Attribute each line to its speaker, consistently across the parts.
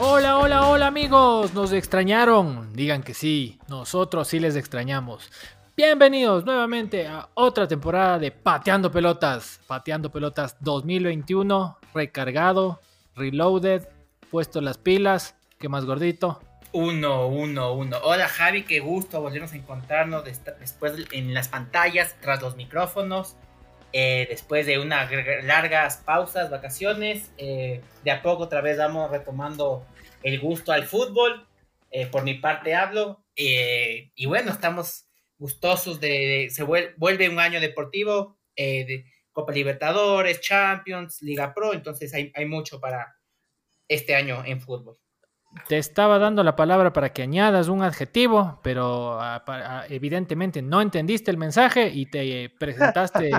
Speaker 1: Hola, hola, hola amigos, ¿nos extrañaron? Digan que sí, nosotros sí les extrañamos. Bienvenidos nuevamente a otra temporada de Pateando Pelotas. Pateando Pelotas 2021, recargado, reloaded, puesto las pilas. ¿Qué más gordito?
Speaker 2: Uno, uno, uno. Hola Javi, qué gusto volvernos a encontrarnos después en las pantallas, tras los micrófonos, eh, después de unas largas pausas, vacaciones. Eh, de a poco otra vez vamos retomando el gusto al fútbol. Eh, por mi parte hablo. y bueno, estamos gustosos de, se vuelve, un año deportivo, eh, de Copa Libertadores, Champions, Liga Pro, entonces hay, hay mucho para este año en fútbol.
Speaker 1: Te estaba dando la palabra para que añadas un adjetivo, pero ah, ah, evidentemente no entendiste el mensaje y te presentaste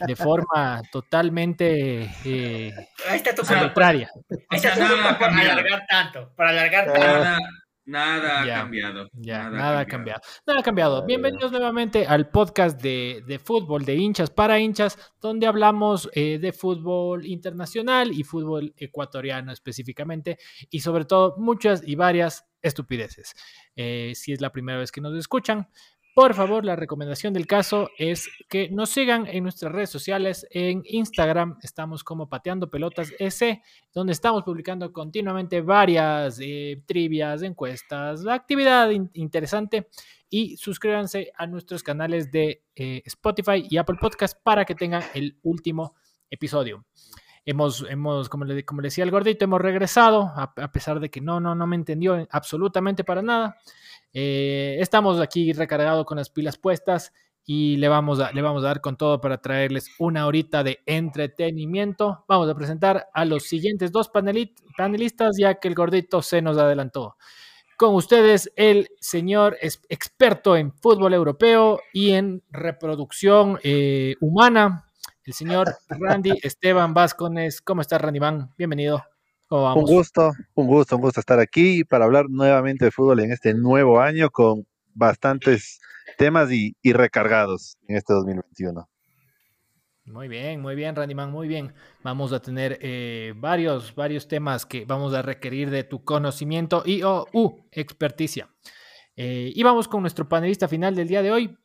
Speaker 1: de forma totalmente
Speaker 2: eh, Ahí está tu contraria. Ahí está para alargar tanto, para alargar tanto.
Speaker 3: Nada ha cambiado.
Speaker 1: Ya, nada, ha cambiado. Nada ha cambiado. Bienvenidos nuevamente al podcast de, fútbol, de hinchas para hinchas, donde hablamos eh, de fútbol internacional y fútbol ecuatoriano específicamente, y sobre todo muchas y varias estupideces. Eh, si es la primera vez que nos escuchan, por favor, la recomendación del caso es que nos sigan en nuestras redes sociales. En Instagram estamos como Pateando Pelotas S, donde estamos publicando continuamente varias eh, trivias, encuestas, actividad interesante. Y suscríbanse a nuestros canales de eh, Spotify y Apple Podcast para que tengan el último episodio. Hemos, hemos como, le, como decía el gordito, hemos regresado, a, a pesar de que no, no, no me entendió absolutamente para nada. Eh, estamos aquí recargados con las pilas puestas y le vamos, a, le vamos a dar con todo para traerles una horita de entretenimiento. Vamos a presentar a los siguientes dos panelistas ya que el gordito se nos adelantó. Con ustedes el señor experto en fútbol europeo y en reproducción eh, humana, el señor Randy Esteban Vázquez. ¿Cómo está Randy Van? Bienvenido.
Speaker 4: Un gusto, un gusto, un gusto estar aquí para hablar nuevamente de fútbol en este nuevo año con bastantes temas y, recargados en este 2021.
Speaker 1: Muy bien, muy bien, Randyman, muy bien. Vamos a tener eh, varios, varios temas que vamos a requerir de tu conocimiento y o uh, experticia. Eh, y vamos con nuestro panelista final del día de hoy,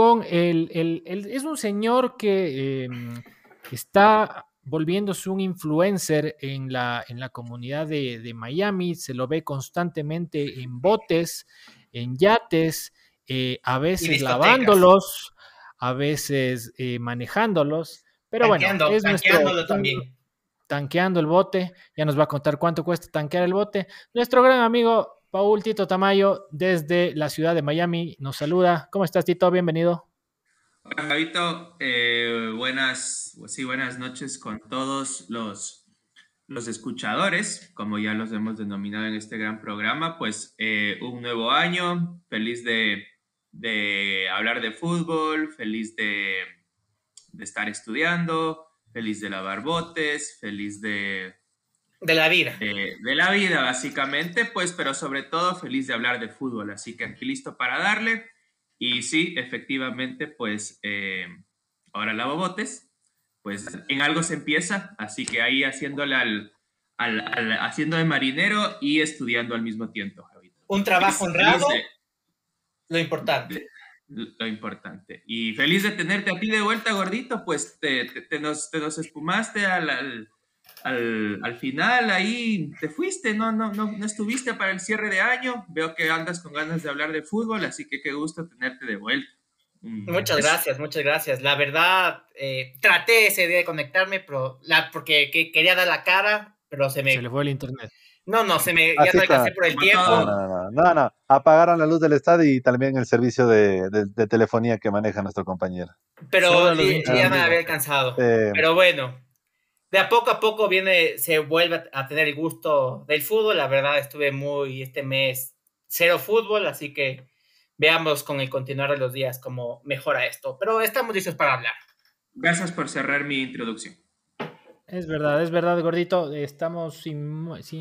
Speaker 1: con el, el, es un señor que em, está volviéndose un influencer en la, en la comunidad de, Miami, se lo ve constantemente en botes, en yates, eh, a veces lavándolos, a veces eh, manejándolos, pero bueno, es nuestro, también. Tanqueando el bote, ya nos va a contar cuánto cuesta tanquear el bote. Nuestro gran amigo Paul Tito Tamayo desde la ciudad de Miami nos saluda. ¿Cómo estás, Tito? Bienvenido.
Speaker 3: Hola, Javito. Eh, buenas, sí, buenas noches con todos los, los escuchadores, como ya los hemos denominado en este gran programa. Pues eh, un nuevo año, feliz de, hablar de fútbol, feliz de, estar estudiando, feliz de lavar botes, feliz de...
Speaker 2: De la vida.
Speaker 3: De, de, la vida, básicamente, pues, pero sobre todo feliz de hablar de fútbol. Así que aquí listo para darle. Y sí, efectivamente, pues eh, ahora lavo botes, pues en algo se empieza, así que ahí haciéndole al, haciendo de marinero y estudiando al mismo tiempo.
Speaker 2: Un trabajo honrado, lo importante.
Speaker 3: Lo importante. Y feliz de tenerte a ti de vuelta, gordito, pues te, te, nos, te nos, espumaste al al, final ahí te fuiste, no, no, no, no estuviste para el cierre de año. Veo que andas con ganas de hablar de fútbol, así que qué gusto tenerte de vuelta.
Speaker 2: Mm, muchas gracias, muchas gracias. La verdad, eh, traté ese día de conectarme pero la, porque quería dar la cara, pero se me...
Speaker 1: Se le fue el internet.
Speaker 2: No, no, se me... ya no alcancé por el tiempo.
Speaker 4: No, no, no, apagaron la luz del estadio y también el servicio de, de, telefonía que maneja nuestro compañero.
Speaker 2: Pero ya, me había alcanzado. pero bueno, de a poco a poco viene, se vuelve a tener el gusto del fútbol. La verdad, estuve muy este mes cero fútbol, así que veamos con el continuar de los días cómo mejora esto. Pero estamos listos para hablar.
Speaker 3: Gracias por cerrar mi introducción.
Speaker 1: Es verdad, es verdad, gordito. Estamos,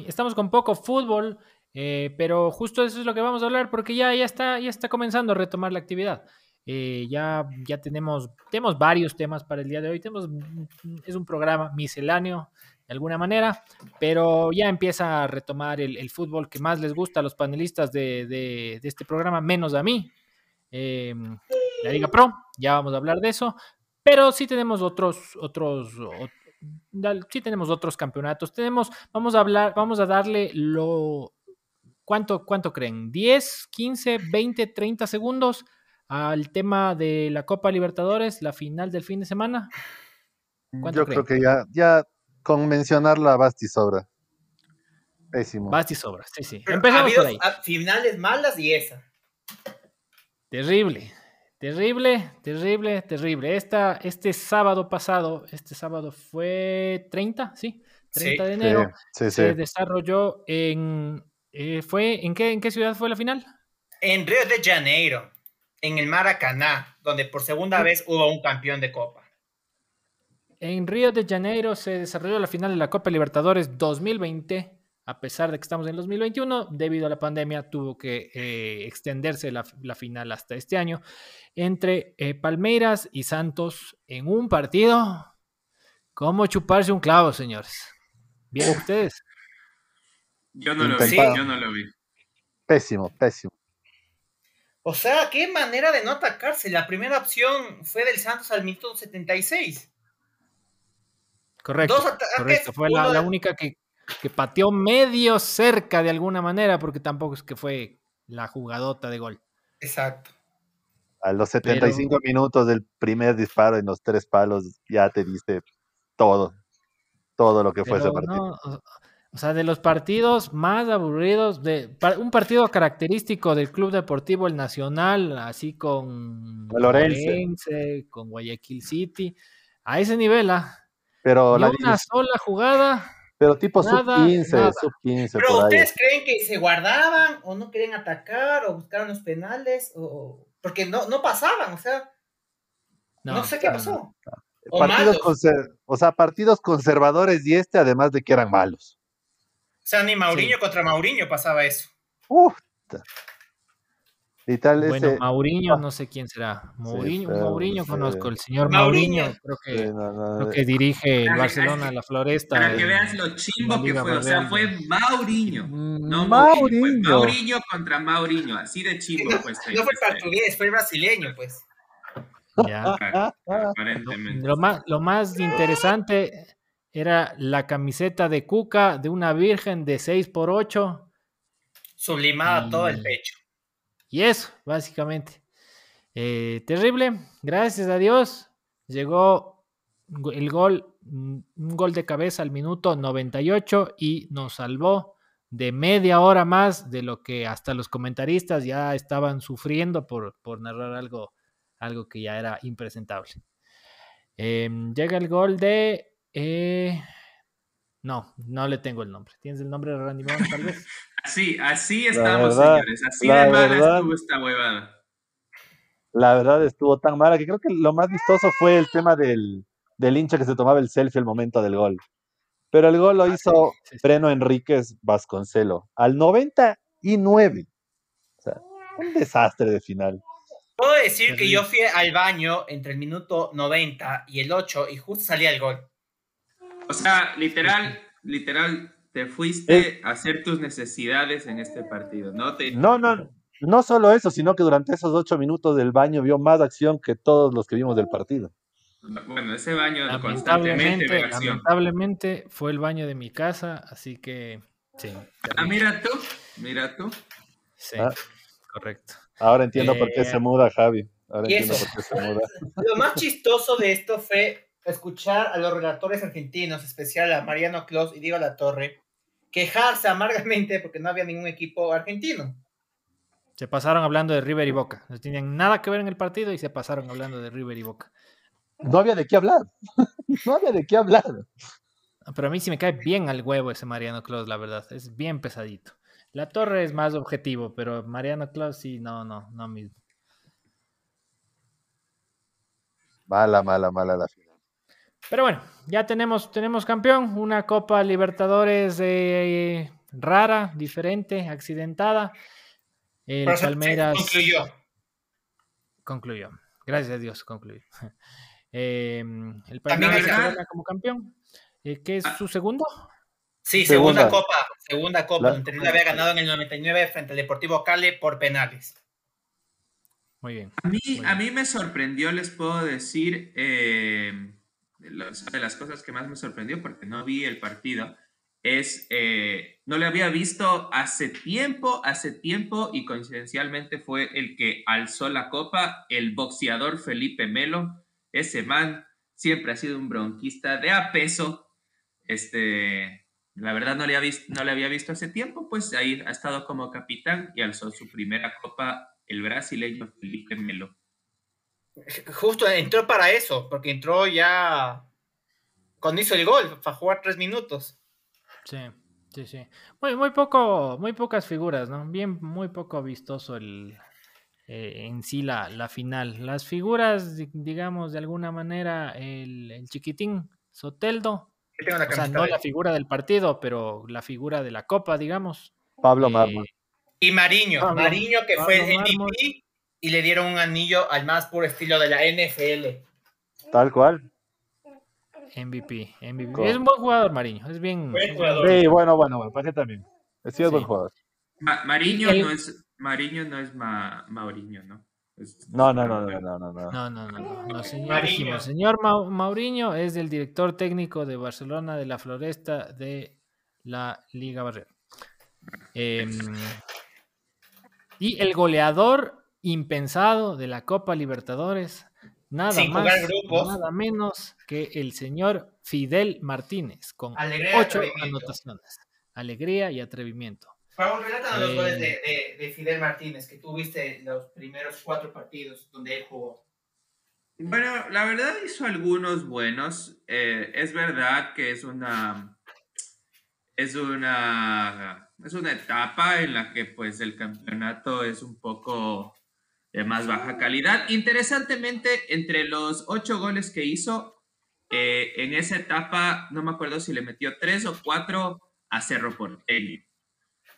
Speaker 1: estamos con poco fútbol, eh, pero justo eso es lo que vamos a hablar porque ya, ya, está, ya está comenzando a retomar la actividad. Eh, ya, ya tenemos, tenemos varios temas para el día de hoy. Tenemos, es un programa misceláneo de alguna manera, pero ya empieza a retomar el, fútbol que más les gusta a los panelistas de, este programa, menos a mí. Em, la Liga Pro, ya vamos a hablar de eso, pero sí tenemos otros, otros, sí tenemos otros campeonatos. Tenemos, vamos a hablar, vamos a darle lo, ¿cuánto, cuánto creen? ¿10, 15, 20, 30 segundos al tema de la Copa Libertadores, la final del fin de semana?
Speaker 4: Yo creo que ya, ya con mencionarla Basti sobra. Pésimo.
Speaker 1: Basti sobra, sí, sí.
Speaker 2: Empezamos por ahí. Finales malas y esa.
Speaker 1: Terrible, terrible, terrible, terrible. Esta, este sábado pasado, este sábado fue 30, ¿sí? 30 de enero. se desarrolló en... Eh, fue, ¿en, qué, ¿En qué ciudad fue la final?
Speaker 2: En Río de Janeiro, en el Maracaná, donde por segunda vez hubo un campeón de Copa.
Speaker 1: En Río de Janeiro se desarrolló la final de la Copa Libertadores 2020. A pesar de que estamos en 2021, debido a la pandemia tuvo que eh, extenderse la, final hasta este año entre eh, Palmeiras y Santos en un partido. ¿Cómo chuparse un clavo, señores? Bien, ustedes.
Speaker 3: Yo no lo vi, yo no lo vi.
Speaker 4: Pésimo, pésimo.
Speaker 2: O sea, qué manera de no atacarse. La primera opción fue del Santos al minuto 76.
Speaker 1: Correcto. correcto. Fue la, única que, pateó medio cerca de alguna manera, porque tampoco es que fue la jugadota de gol.
Speaker 2: Exacto.
Speaker 4: A los 75 minutos del primer disparo en los tres palos ya te dice todo, todo lo que fue ese partido.
Speaker 1: O sea, de los partidos más aburridos, de un partido característico del Club Deportivo El Nacional, así con
Speaker 4: Lorense,
Speaker 1: con Guayaquil City, a ese nivel, ¿ah?
Speaker 4: Pero
Speaker 1: la una sola jugada.
Speaker 4: Pero tipo sub 15, sub 15.
Speaker 2: Pero ustedes creen que se guardaban o no querían atacar o buscaron los penales o porque no, no pasaban, o sea, no, sé qué pasó.
Speaker 4: O, partidos o sea, partidos conservadores y este, además de que eran malos.
Speaker 2: O sea, ni Mauriño contra Mauriño pasaba eso.
Speaker 4: Uf,
Speaker 1: bueno, Mauriño, no sé quién será. Mauriño, Mauriño conozco, el señor Mauriño, creo, que, que dirige el Barcelona, la Floresta.
Speaker 3: Para que veas lo chimbo que fue, o sea, fue Mauriño. No Mauriño. Mauriño contra Mauriño, así de chimbo
Speaker 2: no, fue. No fue portugués, fue brasileño, pues.
Speaker 1: Ya. Lo, más, lo más interesante era la camiseta de Cuca de una virgen de 6 por 8
Speaker 2: Sublimada todo el pecho.
Speaker 1: Y eso, básicamente. Eh, terrible, gracias a Dios. Llegó el gol, un gol de cabeza al minuto 98 y nos salvó de media hora más de lo que hasta los comentaristas ya estaban sufriendo por, por narrar algo, algo que ya era impresentable. Em, llega el gol de... Eh, no, no le tengo el nombre. ¿Tienes el nombre de Randy Moss, tal vez?
Speaker 3: Así, así estamos, señores. Así de mala estuvo esta huevada.
Speaker 4: La verdad estuvo tan mala que creo que lo más vistoso fue el tema del, del hincha que se tomaba el selfie al momento del gol. Pero el gol lo ah, hizo Freno Enríquez Vasconcelo al 99. O sea, un desastre de final.
Speaker 2: Puedo decir que yo fui al baño entre el minuto 90 y el 8 y justo salía el gol.
Speaker 3: O sea, literal, literal, te fuiste a hacer tus necesidades en este partido, ¿no?
Speaker 4: No, no, no solo eso, sino que durante esos ocho minutos del baño vio más acción que todos los que vimos del partido.
Speaker 3: Bueno, ese baño constantemente
Speaker 1: Lamentablemente fue el baño de mi casa, así que sí.
Speaker 3: Ah, mira tú, mira tú.
Speaker 1: Sí, ah. correcto.
Speaker 4: Ahora entiendo por qué se eh, muda, Javi. Ahora entiendo por qué se muda.
Speaker 2: Lo más chistoso de esto fue escuchar a los relatores argentinos, especial a Mariano Clos y Diego La Torre, quejarse amargamente porque no había ningún equipo argentino.
Speaker 1: Se pasaron hablando de River y Boca. No tenían nada que ver en el partido y se pasaron hablando de River y Boca.
Speaker 4: No había de qué hablar. no había de qué hablar.
Speaker 1: Pero a mí sí me cae bien al huevo ese Mariano Clos, la verdad. Es bien pesadito. La Torre es más objetivo, pero Mariano Clos sí, no, no, no mismo.
Speaker 4: Mala, mala, mala la final.
Speaker 1: Pero bueno, ya tenemos, tenemos campeón, una Copa Libertadores eh, rara, diferente, accidentada. El Palmeiras. concluyó. Gracias a Dios, concluyó. Em, el Paris como campeón. Eh, ¿Qué es ah. su segundo?
Speaker 2: Sí, segunda, copa, segunda copa, donde había ganado en el 99 frente al Deportivo Cali por penales.
Speaker 1: Muy bien.
Speaker 3: A mí, A mí me sorprendió, les puedo decir, eh, de, las cosas que más me sorprendió, porque no vi el partido, es, eh, no le había visto hace tiempo, hace tiempo, y coincidencialmente fue el que alzó la copa, el boxeador Felipe Melo. Ese man siempre ha sido un bronquista de a peso. Este, la verdad no le, había visto, no le había visto hace tiempo, pues ahí ha estado como capitán y alzó su primera copa el brasileño Felipe Melo.
Speaker 2: Justo entró para eso, porque entró ya cuando hizo el gol, para jugar tres minutos.
Speaker 1: Sí, sí, sí. Muy, muy poco, muy pocas figuras, ¿no? Bien, muy poco vistoso el, eh, en sí la, la, final. Las figuras, digamos, de alguna manera, el, el chiquitín Soteldo, o sea, no la figura del partido, pero la figura de la copa, digamos.
Speaker 4: Pablo eh,
Speaker 2: Y Mariño, Mariño que fue el MVP y le dieron un anillo al más puro estilo de la NFL.
Speaker 4: Tal cual.
Speaker 1: MVP, MVP. Es un buen jugador, Mariño. Es bien.
Speaker 4: Buen jugador. Sí, bueno, bueno, bueno, para también. Sí, es buen jugador.
Speaker 3: Mariño, no es, Mariño no es Mauriño, ¿no?
Speaker 4: No, no, no, no, no, no,
Speaker 1: no. No, no, no, no, señor, señor Mauriño es el director técnico de Barcelona de la Floresta de la Liga Barrera. Em, y el goleador impensado de la Copa Libertadores, nada más, nada menos que el señor Fidel Martínez, con ocho anotaciones. Alegría y atrevimiento.
Speaker 2: Raúl, relátanos los goles eh, de, Fidel Martínez, que tuviste los primeros cuatro partidos donde él jugó.
Speaker 3: Bueno, la verdad hizo algunos buenos. Eh, es verdad que es una, es una, es una etapa en la que pues el campeonato es un poco de más baja calidad. Interesantemente, entre los ocho goles que hizo, eh, en esa etapa, no me acuerdo si le metió tres o cuatro a Cerro Porteño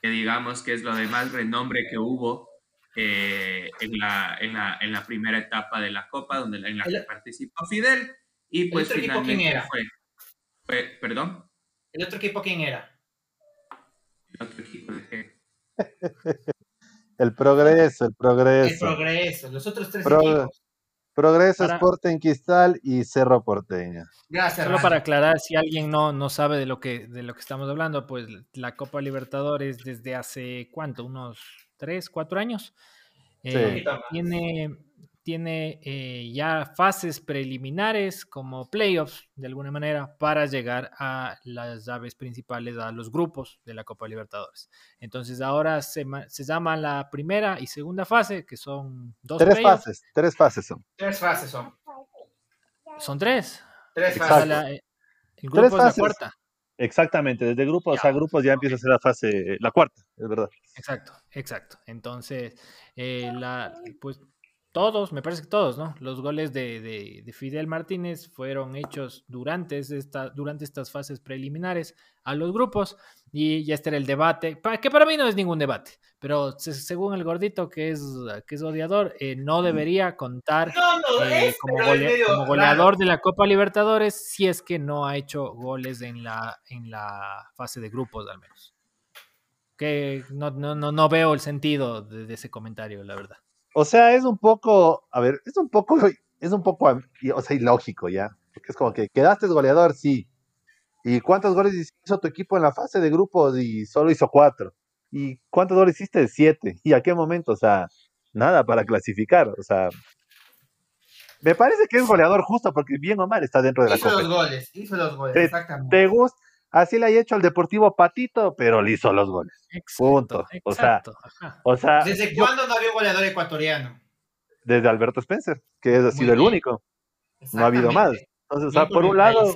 Speaker 3: que digamos que es lo de más renombre que hubo eh, en, la, en, la, en, la, primera etapa de la Copa, donde en la que participó Fidel. Y pues
Speaker 2: ¿El otro equipo quién era?
Speaker 3: Fue, ¿Perdón?
Speaker 2: ¿El otro equipo quién era?
Speaker 3: ¿El otro equipo de qué?
Speaker 4: el progreso, el progreso.
Speaker 2: El progreso, los otros tres equipos.
Speaker 4: Progreso, para... Sporting Cristal y Cerro Porteña.
Speaker 1: Gracias. Solo para aclarar, si alguien no, no sabe de lo, que, de lo que estamos hablando, pues la Copa Libertadores desde hace, ¿cuánto? Unos tres, cuatro años. Eh, tiene tiene eh, ya fases preliminares como playoffs, de alguna manera, para llegar a las llaves principales, a los grupos de la Copa Libertadores. Entonces ahora se, se llama la primera y segunda fase, que son dos
Speaker 4: Tres fases, tres fases son.
Speaker 2: Tres fases son.
Speaker 1: Son tres.
Speaker 2: Tres fases.
Speaker 1: Eh, el grupo es la cuarta.
Speaker 4: Exactamente, desde grupos a grupos ya empieza a ser la fase, la cuarta, es verdad.
Speaker 1: Exacto, exacto. Entonces, eh, la, pues todos, me parece que todos, ¿no? Los goles de, Fidel Martínez fueron hechos durante, esta, durante estas fases preliminares a los grupos y ya este era el debate, que para mí no es ningún debate, pero según el gordito que es, que es odiador, eh, no debería contar eh, como, goleador de la Copa Libertadores si es que no ha hecho goles en la, en la fase de grupos al menos. Que no, no, no, veo el sentido de ese comentario, la verdad.
Speaker 4: O sea, es un poco, a ver, es un poco, es un poco, o sea, ilógico ya. Porque es como que quedaste goleador, sí. ¿Y cuántos goles hizo tu equipo en la fase de grupos? Y solo hizo cuatro. ¿Y cuántos goles hiciste? Siete. ¿Y a qué momento? O sea, nada para clasificar. O sea, me parece que es goleador justo porque bien o mal está dentro de la
Speaker 2: Hizo los goles, hizo los goles, exactamente. Te
Speaker 4: gusta, Así le ha hecho al Deportivo Patito, pero le hizo los goles. Punto. o sea, o sea,
Speaker 2: ¿Desde cuándo no había goleador ecuatoriano?
Speaker 4: Desde Alberto Spencer, que ha sido el único. No ha habido más. Entonces, o sea, por un lado,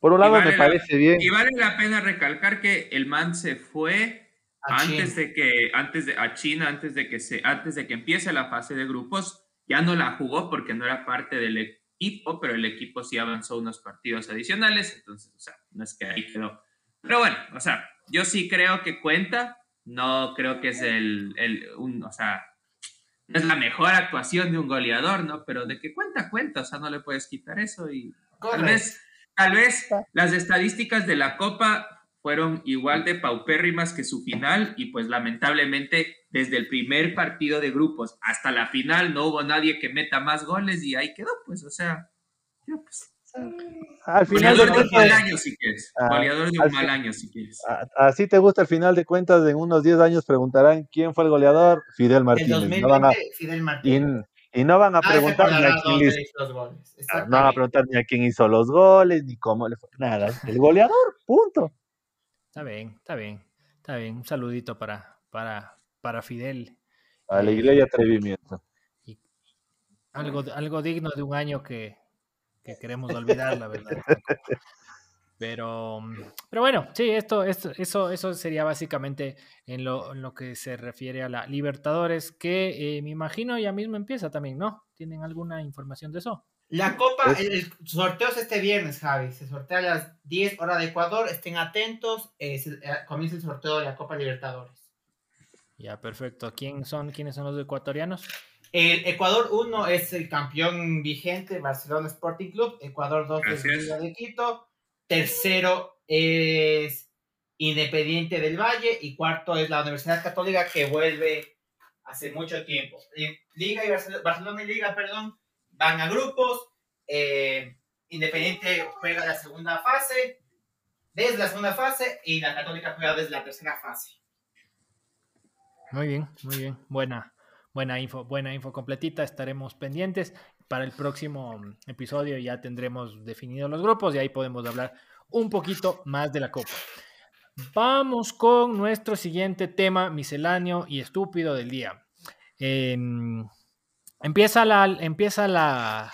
Speaker 4: por un lado me parece bien.
Speaker 3: Y vale la pena recalcar que el man se fue antes de que, antes de, a China, antes de que se, antes de que empiece la fase de grupos, ya no la jugó porque no era parte del pero el equipo sí avanzó unos partidos adicionales, entonces, o sea, no es que ahí quedó. Pero bueno, o sea, yo sí creo que cuenta, no creo que es el, el un, o sea, es la mejor actuación de un goleador, ¿no? Pero de que cuenta, cuenta, o sea, no le puedes quitar eso y tal vez, tal vez las estadísticas de la Copa fueron igual de paupérrimas que su final y pues lamentablemente desde el primer partido de grupos hasta la final no hubo nadie que meta más goles y ahí quedó, pues, o sea, pues,
Speaker 4: al final
Speaker 3: goleador de un mal año si quieres, ah, goleador de un mal año si quieres.
Speaker 4: Así te gusta al final de cuentas, en unos 10 años preguntarán quién fue el goleador, Fidel Martínez. En 2020,
Speaker 2: no van a, Fidel Martínez.
Speaker 4: Y, no van a preguntar ni a quién hizo los goles. No van a preguntar ni a quién hizo los goles, ni cómo le fue. Nada, el goleador, punto.
Speaker 1: Está bien, está bien, está bien. Un saludito para, para, para Fidel.
Speaker 4: Alegría y atrevimiento.
Speaker 1: algo, algo digno de un año que, que queremos olvidar, la verdad. Pero, pero bueno, sí, esto, esto, eso, eso sería básicamente en lo, en lo que se refiere a la Libertadores, que eh, me imagino ya mismo empieza también, ¿no? ¿Tienen alguna información de eso?
Speaker 2: La Copa, el, sorteo es este viernes, Javi. Se sortea a las 10 horas de Ecuador. Estén atentos. Eh, eh, comienza el sorteo de la Copa Libertadores.
Speaker 1: Ya, perfecto. ¿Quién son, ¿Quiénes son los ecuatorianos?
Speaker 2: El Ecuador 1 es el campeón vigente, Barcelona Sporting Club. Ecuador 2 es Liga de Quito. Tercero es Independiente del Valle. Y cuarto es la Universidad Católica que vuelve hace mucho tiempo. Liga y Barcelona, y Liga, perdón, van a grupos. Eh, Independiente juega la segunda fase, desde la segunda fase, y la Católica juega desde la tercera fase.
Speaker 1: Muy bien, muy bien. Buena, buena info, buena info completita. Estaremos pendientes. Para el próximo episodio ya tendremos definidos los grupos y ahí podemos hablar un poquito más de la Copa. Vamos con nuestro siguiente tema misceláneo y estúpido del día. Empieza la, empieza la,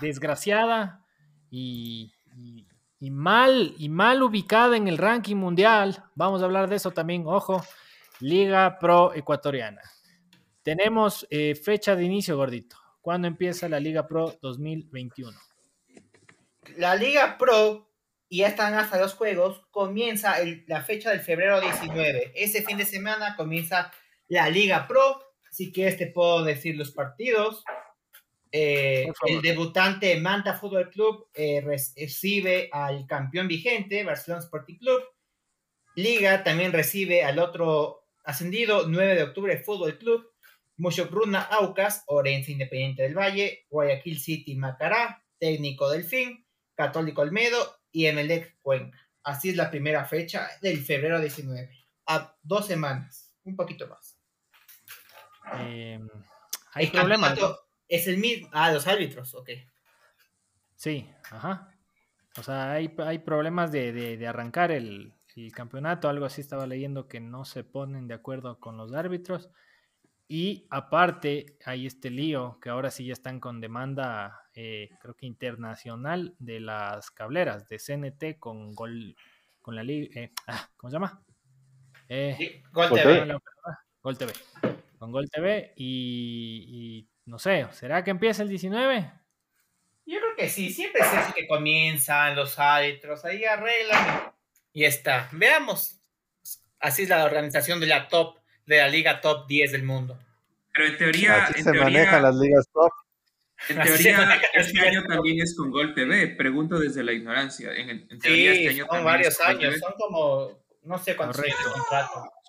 Speaker 1: desgraciada y, y, mal, y mal ubicada en el ranking mundial. Vamos a hablar de eso también, ojo. Liga Pro Ecuatoriana. Tenemos eh, fecha de inicio, gordito. ¿Cuándo empieza la Liga Pro 2021?
Speaker 2: La Liga Pro, y ya están hasta los juegos, comienza la fecha del febrero 19. Ese fin de semana comienza la Liga Pro. Si quieres te puedo decir los partidos. Eh, el debutante Manta Fútbol Club eh, recibe al campeón vigente, Barcelona Sporting Club. Liga también recibe al otro ascendido, 9 de octubre, Fútbol Club. Mushokruna Aucas, Orense Independiente del Valle, Guayaquil City Macará, Técnico Delfín, Católico Olmedo y Emelec Cuenca. Así es la primera fecha del febrero 19. A dos semanas, un poquito más.
Speaker 1: Em, hay problemas.
Speaker 2: Es el mismo. Ah, los árbitros, ok.
Speaker 1: Sí, ajá. O sea, hay, problemas de, arrancar el, el, campeonato. Algo así estaba leyendo que no se ponen de acuerdo con los árbitros. Y aparte, hay este lío que ahora sí ya están con demanda, eh, creo que internacional, de las cableras de CNT con Gol, con la liga, eh, ah, ¿cómo se llama?
Speaker 2: Eh, Gol TV.
Speaker 1: Gol TV. Con Gol TV y, no sé, ¿será que empieza el 19?
Speaker 2: Yo creo que sí, siempre es así que comienzan los árbitros, ahí arreglan y está. Veamos. Así es la organización de la top de la liga top 10 del mundo.
Speaker 3: Pero en teoría.
Speaker 4: en se manejan las ligas top.
Speaker 3: En teoría, este año también es con Gol TV. Pregunto desde la ignorancia. En, teoría,
Speaker 2: este año son varios años. Son como. No sé cuántos años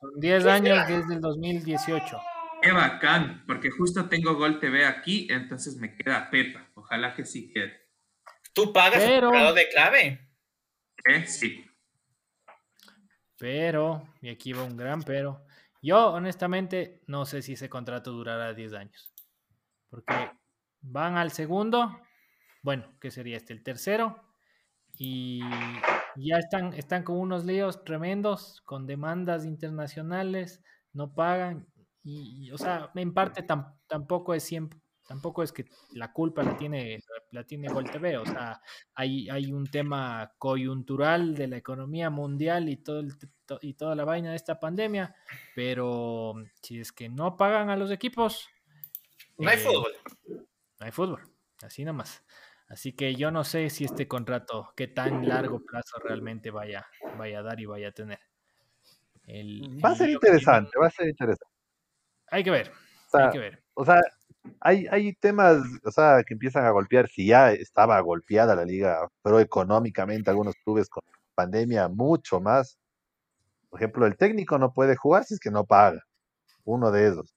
Speaker 1: Son 10 años desde el 2018.
Speaker 3: Qué bacán, porque justo tengo Gol TV aquí, entonces me queda Pepa. Ojalá que sí quede.
Speaker 2: ¿Tú pagas pero, el de clave?
Speaker 3: ¿Eh? Sí.
Speaker 1: Pero, y aquí va un gran pero, yo, honestamente, no sé si ese contrato durará 10 años. Porque van al segundo, bueno, ¿qué sería este? El tercero. Y ya están, están con unos líos tremendos, con demandas internacionales, no pagan. Y, o sea, en parte tampoco es siempre, tampoco es que la culpa la tiene, la tiene Gol TV, o sea, hay, hay un tema coyuntural de la economía mundial y, todo y toda la vaina de esta pandemia, pero si es que no pagan a los equipos...
Speaker 2: No hay eh, fútbol.
Speaker 1: No hay fútbol, así nomás. Así que yo no sé si este contrato, qué tan largo plazo realmente vaya, vaya a dar y vaya a tener.
Speaker 4: va a ser interesante, va a ser interesante.
Speaker 1: Hay que ver, hay que ver.
Speaker 4: o sea, hay, hay temas, o sea, que empiezan a golpear, si ya estaba golpeada la liga, pero económicamente algunos clubes con pandemia mucho más. Por ejemplo, el técnico no puede jugar si es que no paga, uno de esos.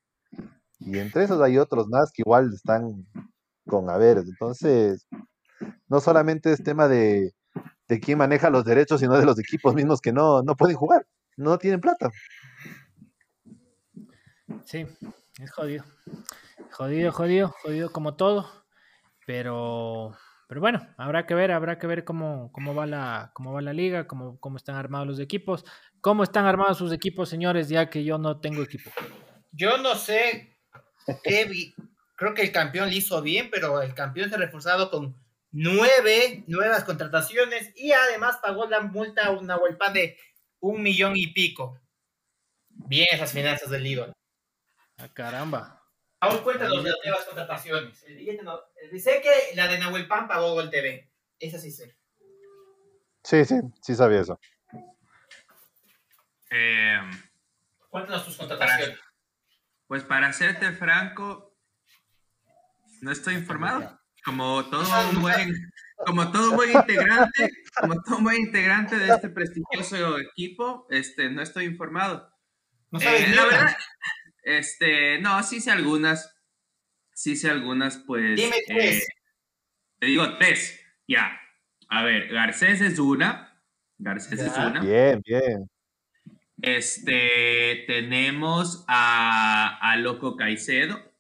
Speaker 4: Y entre esos hay otros más que igual están con haberes. Entonces, no solamente es tema de, de quién maneja los derechos, sino de los equipos mismos que no, no pueden jugar, no tienen plata.
Speaker 1: Sí, es jodido. Jodido, jodido, jodido como todo. Pero, pero bueno, habrá que ver, habrá que ver cómo, cómo va la, cómo va la liga, cómo, cómo están armados los equipos, cómo están armados sus equipos, señores, ya que yo no tengo equipo.
Speaker 2: Yo no sé qué creo que el campeón le hizo bien, pero el campeón se ha reforzado con nueve nuevas contrataciones y además pagó la multa a una vuelta de un millón y pico. Bien esas finanzas del ídolo.
Speaker 1: Ah, caramba.
Speaker 2: Aún cuéntanos de las nuevas contrataciones. El no, sé que la de Nahuel Pan pagó Gol TV. Esa sí sé.
Speaker 4: Sí, sí, sí sabía eso.
Speaker 3: Eh,
Speaker 2: cuéntanos tus contrataciones.
Speaker 3: pues para serte franco, no estoy informado. Como todo un buen, como todo buen integrante, como todo buen integrante de este prestigioso equipo, este, no estoy informado. No sabes eh, la verdad, este, no, sí sé algunas. Sí sé algunas, pues.
Speaker 2: Dime eh, tres.
Speaker 3: te digo tres. Ya. A ver, Garcés es una. Garcés es una.
Speaker 4: Bien, bien.
Speaker 3: Este, tenemos a, a Loco Caicedo.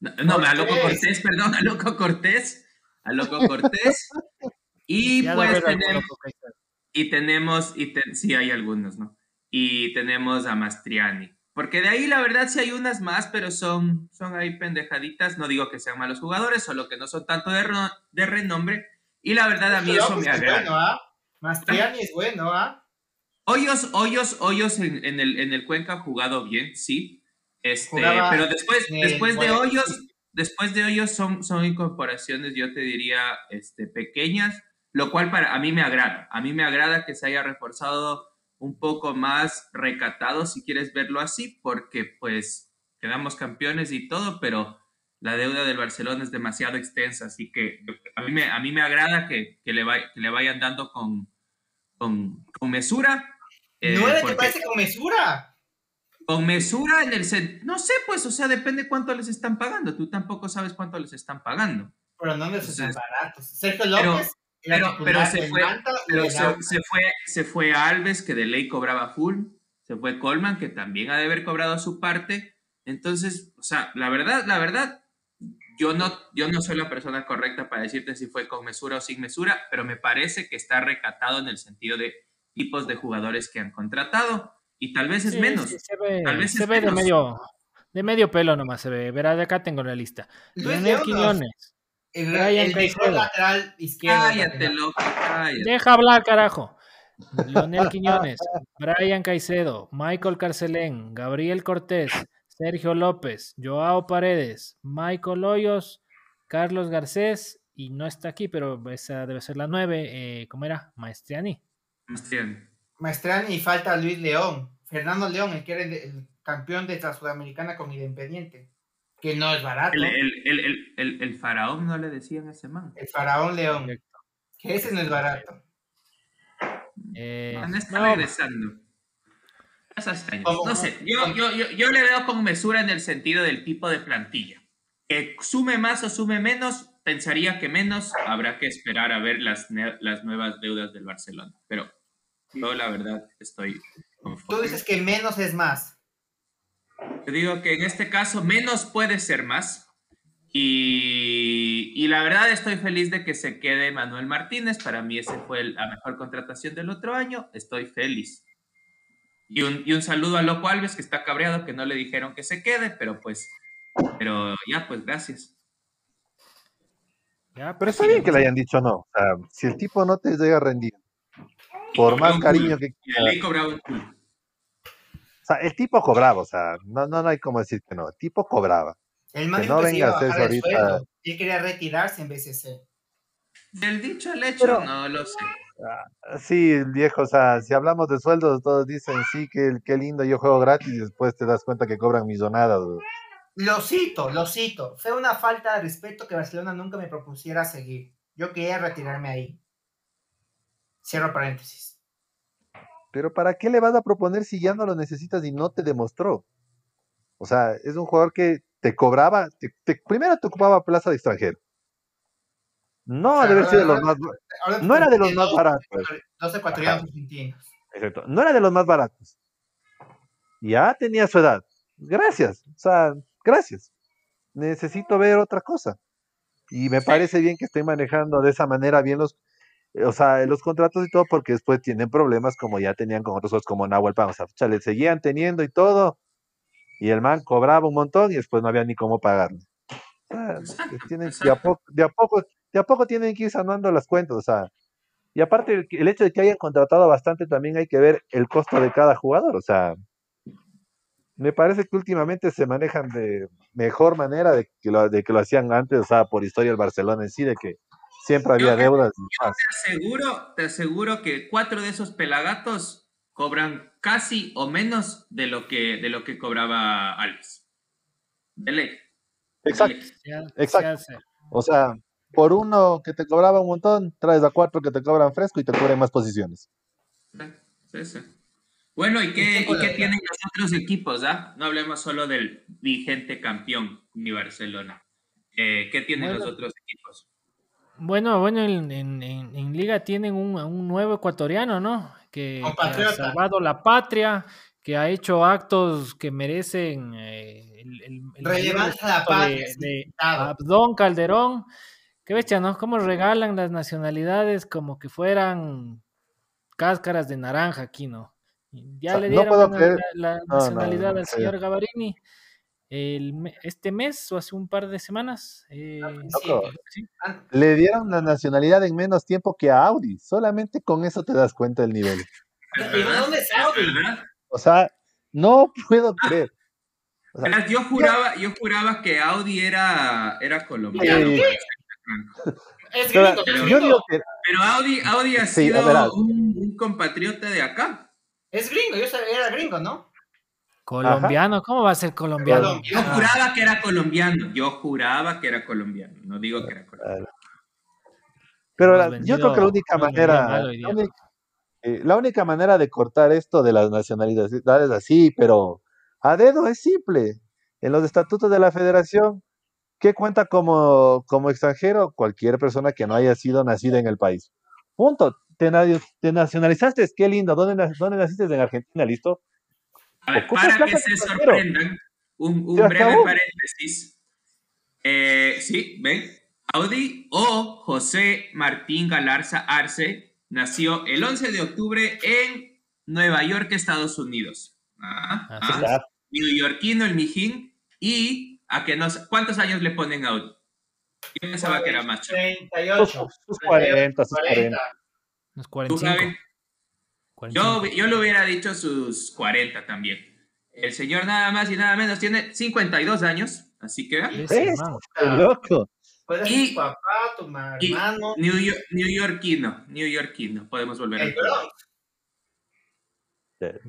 Speaker 3: No, a Loco Cortés, perdón, a Loco Cortés. A Loco Cortés. y pues tenemos. Y tenemos, y sí hay algunos, ¿no? Y tenemos a Mastriani. Porque de ahí la verdad sí hay unas más, pero son, son ahí pendejaditas. No digo que sean malos jugadores, solo que no son tanto de, de renombre. Y la verdad a mí eso me agrada.
Speaker 2: Bueno, ¿ah? Mastriani es bueno, ¿ah?
Speaker 3: Hoyos, Hoyos, Hoyos en, en, el, en el Cuenca ha jugado bien, sí. Este, pero después, después de Hoyos, después de Hoyos son, son incorporaciones, yo te diría, este, pequeñas, lo cual para a mí me agrada. A mí me agrada que se haya reforzado un poco más recatado, si quieres verlo así, porque pues quedamos campeones y todo, pero la deuda del Barcelona es demasiado extensa, así que a mí me, a mí me agrada que, que le, le vayan dando con, con, con mesura.
Speaker 2: Eh, ¿No te parece con mesura?
Speaker 3: Con mesura en el... No sé, pues, o sea, depende cuánto les están pagando. Tú tampoco sabes cuánto les están pagando.
Speaker 2: Pero no les están baratos. Sergio López
Speaker 3: pero, pero, se, fue, se, fue, se fue Alves, que de ley cobraba full. Se fue Colman, que también ha de haber cobrado su parte. Entonces, o sea, la verdad, la verdad, yo no, yo no soy la persona correcta para decirte si fue con mesura o sin mesura, pero me parece que está recatado en el sentido de tipos de jugadores que han contratado. Y tal vez es menos.
Speaker 1: se ve, tal vez se ve de medio, de medio pelo nomás se ve. Verá, de acá tengo la lista. Leonel Quiñones.
Speaker 2: El, el lateral izquierdo.
Speaker 3: Cállate, loco, cállate.
Speaker 1: Deja hablar, carajo. Leonel Quiñones, Brian Caicedo, Michael Carcelén, Gabriel Cortés, Sergio López, Joao Paredes, Michael Hoyos, Carlos Garcés, y no está aquí, pero esa debe ser la nueve. Eh, ¿Cómo era? Maestriani.
Speaker 3: Maestriani.
Speaker 2: Maestriani y falta Luis León. Fernando León, el que era el, campeón de la Sudamericana con Independiente. Que no es barato.
Speaker 3: El, faraón no le decían ese man.
Speaker 2: El faraón León. Que ese no es barato.
Speaker 3: Eh, está regresando. No sé, yo, yo, yo, le veo con mesura en el sentido del tipo de plantilla. Que sume más o sume menos, pensaría que menos, habrá que esperar a ver las, las nuevas deudas del Barcelona. Pero yo la verdad estoy
Speaker 2: Tú dices que menos es más.
Speaker 3: Te digo que en este caso menos puede ser más. Y, la verdad estoy feliz de que se quede Manuel Martínez. Para mí ese fue la mejor contratación del otro año. Estoy feliz. Y un, y un saludo a Loco Alves que está cabreado que no le dijeron que se quede, pero pues, pero ya pues gracias.
Speaker 4: Ya, pero está bien que le hayan dicho no. O sea, si el tipo no te llega a rendir, por más cariño que
Speaker 3: quiera
Speaker 4: sea, el tipo cobraba, o sea, no, no, no hay como decir que no, el tipo cobraba.
Speaker 2: El que no venga a hacer ahorita. Él quería retirarse en BCC.
Speaker 3: Del dicho al hecho, no lo sé.
Speaker 4: Ah, sí, viejo, o sea, si hablamos de sueldos, todos dicen, sí, que qué lindo, yo juego gratis y después te das cuenta que cobran millonadas.
Speaker 2: Lo cito, lo cito. Fue una falta de respeto que Barcelona nunca me propusiera seguir. Yo quería retirarme ahí. Cierro paréntesis.
Speaker 4: Pero ¿para qué le vas a proponer si ya no lo necesitas y no te demostró? O sea, es un jugador que te cobraba, primero te ocupaba plaza de extranjero. No debe ser de los más no era de los más baratos.
Speaker 2: Los ecuatorianos argentinos.
Speaker 4: Exacto. No era de los más baratos. Ya tenía su edad. Gracias. O sea, gracias. Necesito ver otra cosa. Y me parece bien que estén manejando de esa manera bien los, o sea, los contratos y todo, porque después tienen problemas como ya tenían con otros como Nahuel Pan. O sea, le seguían teniendo y todo. Y el man cobraba un montón y después no había ni cómo pagarle. tienen, de, a poco, de, a poco, de a poco tienen que ir sanando las cuentas. O sea, y aparte el, hecho de que hayan contratado bastante, también hay que ver el costo de cada jugador. O sea, me parece que últimamente se manejan de mejor manera de que lo, de que lo hacían antes, o sea, por historia el Barcelona en sí, de que siempre había deudas.
Speaker 3: Yo te aseguro, te aseguro que cuatro de esos pelagatos cobran casi o menos de lo que, de lo que cobraba Alves. De ley.
Speaker 4: Exacto. Exacto. O sea, por uno que te cobraba un montón, traes a cuatro que te cobran fresco y te cubren más posiciones.
Speaker 3: Sí, sí. Bueno, ¿y qué, ¿y qué tienen los otros equipos? Ah? No hablemos solo del vigente campeón, mi Barcelona. Eh, ¿Qué tienen los otros equipos?
Speaker 1: Bueno, bueno, en, en, Liga tienen un, nuevo ecuatoriano, ¿no? Que, ha salvado la patria, que ha hecho actos que merecen eh, el, el,
Speaker 2: la patria,
Speaker 1: de, Abdón Calderón. Qué bestia, ¿no? Cómo regalan las nacionalidades como que fueran cáscaras de naranja aquí, ¿no? Ya le dieron la, nacionalidad al señor Gavarini este mes o hace un par de semanas. Eh,
Speaker 4: le dieron la nacionalidad en menos tiempo que a Audi. Solamente con eso te das cuenta del nivel.
Speaker 2: dónde es Audi?
Speaker 4: O sea, no puedo creer.
Speaker 3: yo juraba, yo juraba que Audi era, era colombiano.
Speaker 2: Es gringo,
Speaker 3: pero, Audi, Audi ha sido un compatriota de acá.
Speaker 2: Es gringo, yo sabía, era gringo, ¿no?
Speaker 1: Colombiano, ¿cómo va a ser colombiano?
Speaker 3: Yo juraba que era colombiano, yo juraba que era colombiano, no digo que era colombiano.
Speaker 4: Pero yo creo que la única manera, eh, la única, manera de cortar esto de las nacionalidades es así, pero a dedo es simple. En los estatutos de la federación, ¿qué cuenta como, como extranjero? Cualquier persona que no haya sido nacida en el país. Punto te, nacionalizaste, qué lindo. ¿Dónde, dónde naciste? En Argentina, ¿listo?
Speaker 3: Para que se sorprendan, un, breve paréntesis. Eh, sí, ven. Audi o José Martín Galarza Arce nació el 11 de octubre en Nueva York, Estados Unidos. Ah, ah. Yorkino el Mijín. ¿Y a que nos, cuántos años le ponen a Audi? Yo pensaba que era macho.
Speaker 2: 38.
Speaker 4: Sus 40, sus 40.
Speaker 3: Yo, yo le hubiera dicho sus 40 también. El señor nada más y nada menos tiene 52 años, así que...
Speaker 4: Es, loco.
Speaker 2: Y, tu papá, tu hermano.
Speaker 3: New, York, New Yorkino, New Yorkino, podemos volver a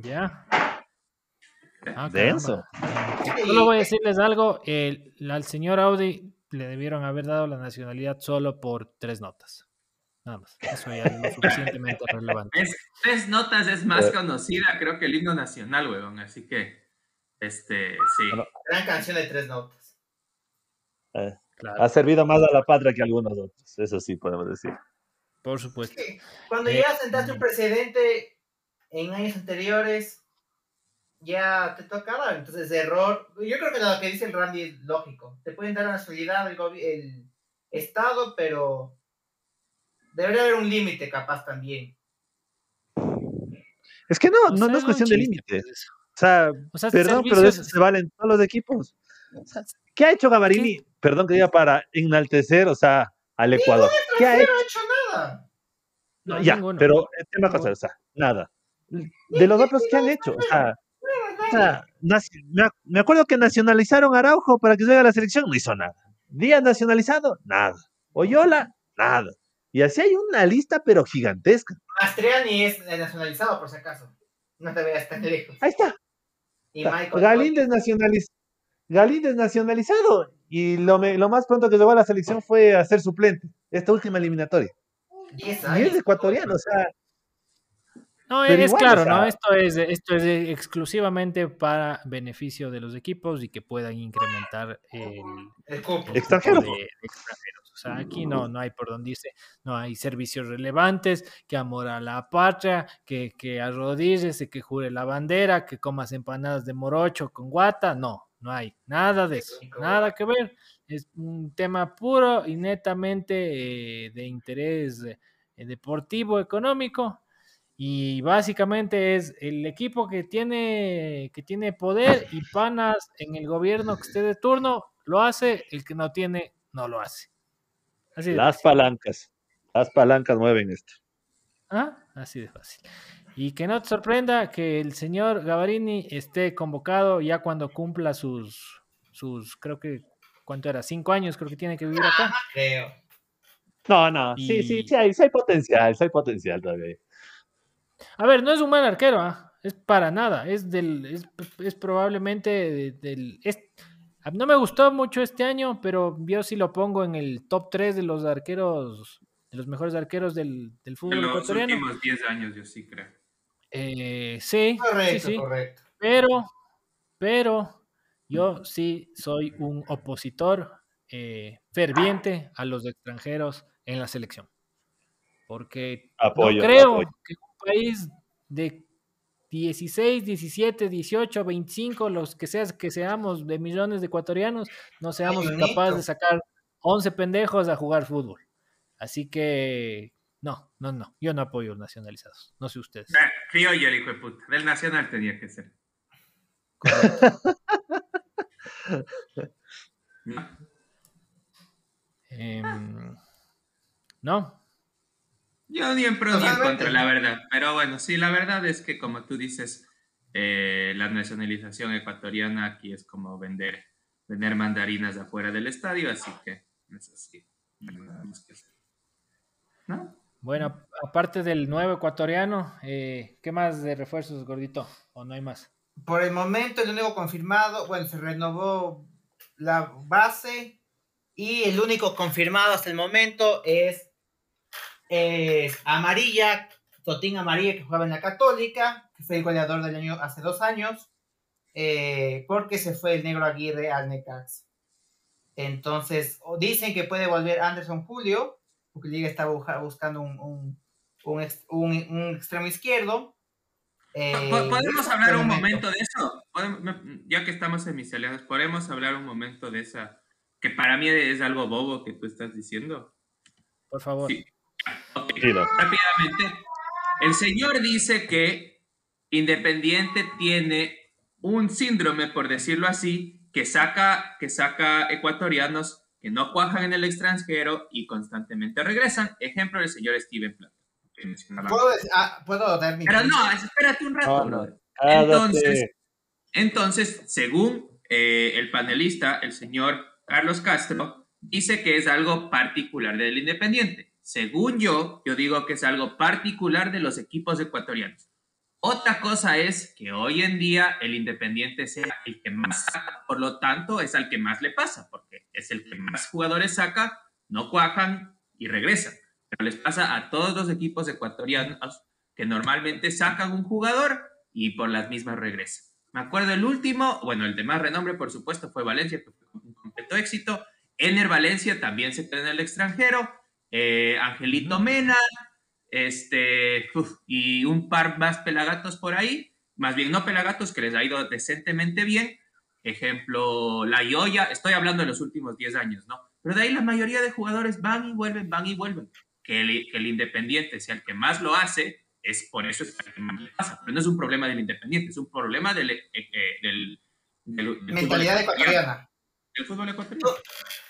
Speaker 1: Ya.
Speaker 4: Ah, Denso.
Speaker 1: Solo voy a decirles algo. El, al señor Audi le debieron haber dado la nacionalidad solo por tres notas. Nada más. Eso ya es lo suficientemente relevante.
Speaker 3: tres notas es más eh. conocida, creo que el himno nacional, weón. Así que, este, sí.
Speaker 2: Gran canción de tres notas.
Speaker 4: Eh, ha servido más a la patria que a algunos otros. Eso sí, podemos decir.
Speaker 1: Por supuesto.
Speaker 2: Cuando ya sentaste un precedente en años anteriores, ya te tocaba. Entonces, error. Yo creo que lo que dice el Randy es lógico. Te pueden dar la nacionalidad el, el Estado, pero Debería haber un límite, capaz también.
Speaker 4: Es que no, no, es cuestión de límite. O sea, perdón, pero de eso se valen todos los equipos. ¿Qué ha hecho Gavarini? Perdón que diga para enaltecer, o sea, al Ecuador. ¿Qué ha hecho?
Speaker 2: No ha hecho nada.
Speaker 4: No, ya, pero el tema cosa, o sea, nada. De los otros que han hecho, o sea, o sea me acuerdo que nacionalizaron a Araujo para que se a la selección, no hizo nada. Díaz nacionalizado, nada. Oyola, nada. Y así hay una lista, pero gigantesca.
Speaker 2: Mastriani es nacionalizado, por si acaso. No te veas tan lejos.
Speaker 4: Ahí está. Y Michael Galíndez nacionalizado. Galíndez nacionalizado. Y lo, lo más pronto que llegó a la selección fue a ser suplente, esta última eliminatoria. Y es ecuatoriano, o sea,
Speaker 1: no, es claro, ¿no? Esto es, esto es exclusivamente para beneficio de los equipos y que puedan incrementar el,
Speaker 4: extranjero.
Speaker 1: De, extranjeros. O sea, aquí no, no hay por donde dice, no hay servicios relevantes, que amor a la patria, que, que arrodíllese, que jure la bandera, que comas empanadas de morocho con guata. No, no hay nada de eso, nada que ver. Es un tema puro y netamente eh, de interés eh, deportivo, económico y básicamente es el equipo que tiene, que tiene poder y panas en el gobierno que esté de turno, lo hace, el que no tiene, no lo hace.
Speaker 4: Las palancas, las palancas mueven esto.
Speaker 1: Ah, así de fácil. Y que no te sorprenda que el señor Gavarini esté convocado ya cuando cumpla sus, sus creo que, ¿cuánto era? Cinco años creo que tiene que vivir acá.
Speaker 2: Creo.
Speaker 4: No, no, sí, sí, sí hay, sí hay potencial, sí hay potencial todavía.
Speaker 1: A ver, no es un mal arquero, ¿ah? es para nada. Es del, es, probablemente del. No me gustó mucho este año, pero yo sí lo pongo en el top 3 de los arqueros, de los mejores arqueros del, del fútbol
Speaker 3: en los últimos 10 años, yo sí creo.
Speaker 1: Eh, sí,
Speaker 2: correcto,
Speaker 1: sí,
Speaker 2: correcto.
Speaker 1: Pero, pero yo sí soy un opositor eh, ferviente a los extranjeros en la selección. Porque no creo que país de 16, 17, 18, 25, los que seas que seamos de millones de ecuatorianos, no seamos capaces de sacar 11 pendejos a jugar fútbol. Así que no, no, no, yo no apoyo los nacionalizados, no sé ustedes.
Speaker 3: Fío y el hijo de puta, del nacional tenía que ser.
Speaker 1: Em, no,
Speaker 3: yo ni en pro ni en contra, la verdad. Pero bueno, sí, la verdad es que como tú dices, eh, la nacionalización ecuatoriana aquí es como vender, vender mandarinas afuera del estadio, así que es así.
Speaker 1: ¿No? Bueno, aparte del nuevo ecuatoriano, eh, ¿qué más de refuerzos, gordito? ¿O no hay más?
Speaker 2: Por el momento, el único confirmado, bueno, se renovó la base y el único confirmado hasta el momento es es Amarilla, Totín Amarilla, que jugaba en la Católica, que fue el goleador del año hace dos años, eh, porque se fue el negro Aguirre al Necax. Entonces, dicen que puede volver Anderson Julio, porque Liga estaba buscando un, un, un, extremo izquierdo.
Speaker 3: Eh, ¿Podemos hablar un momento de eso? Ya que estamos en mis aliados, ¿podemos hablar un momento de esa? Que para mí es algo bobo que tú estás diciendo.
Speaker 1: Por favor. Sí.
Speaker 3: Rápidamente. El señor dice que Independiente tiene un síndrome, por decirlo así, que saca, que saca ecuatorianos que no cuajan en el extranjero y constantemente regresan. Ejemplo del señor Steven Plata.
Speaker 2: ¿Puedo, ah, dar mi
Speaker 3: Pero no, espérate un rato. Entonces, entonces, según eh, el panelista, el señor Carlos Castro, dice que es algo particular del Independiente. Según yo, yo digo que es algo particular de los equipos ecuatorianos. Otra cosa es que hoy en día el Independiente sea el que más saca, por lo tanto es al que más le pasa, porque es el que más jugadores saca, no cuajan y regresan. Pero les pasa a todos los equipos ecuatorianos que normalmente sacan un jugador y por las mismas regresan. Me acuerdo el último, bueno, el de más renombre, por supuesto, fue Valencia, un completo éxito. Ener Valencia también se quedó en el extranjero eh, Angelito Mena, este, y un par más pelagatos por ahí, más bien no pelagatos, que les ha ido decentemente bien. Ejemplo, La Ioya, estoy hablando de los últimos 10 años, ¿no? Pero de ahí la mayoría de jugadores van y vuelven, van y vuelven. Que el, Independiente sea el que más lo hace, es por eso es el que más le pasa. Pero no es un problema del Independiente, es un problema del, eh, eh, del,
Speaker 2: mentalidad ecuatoriana.
Speaker 3: El fútbol ecuatoriano.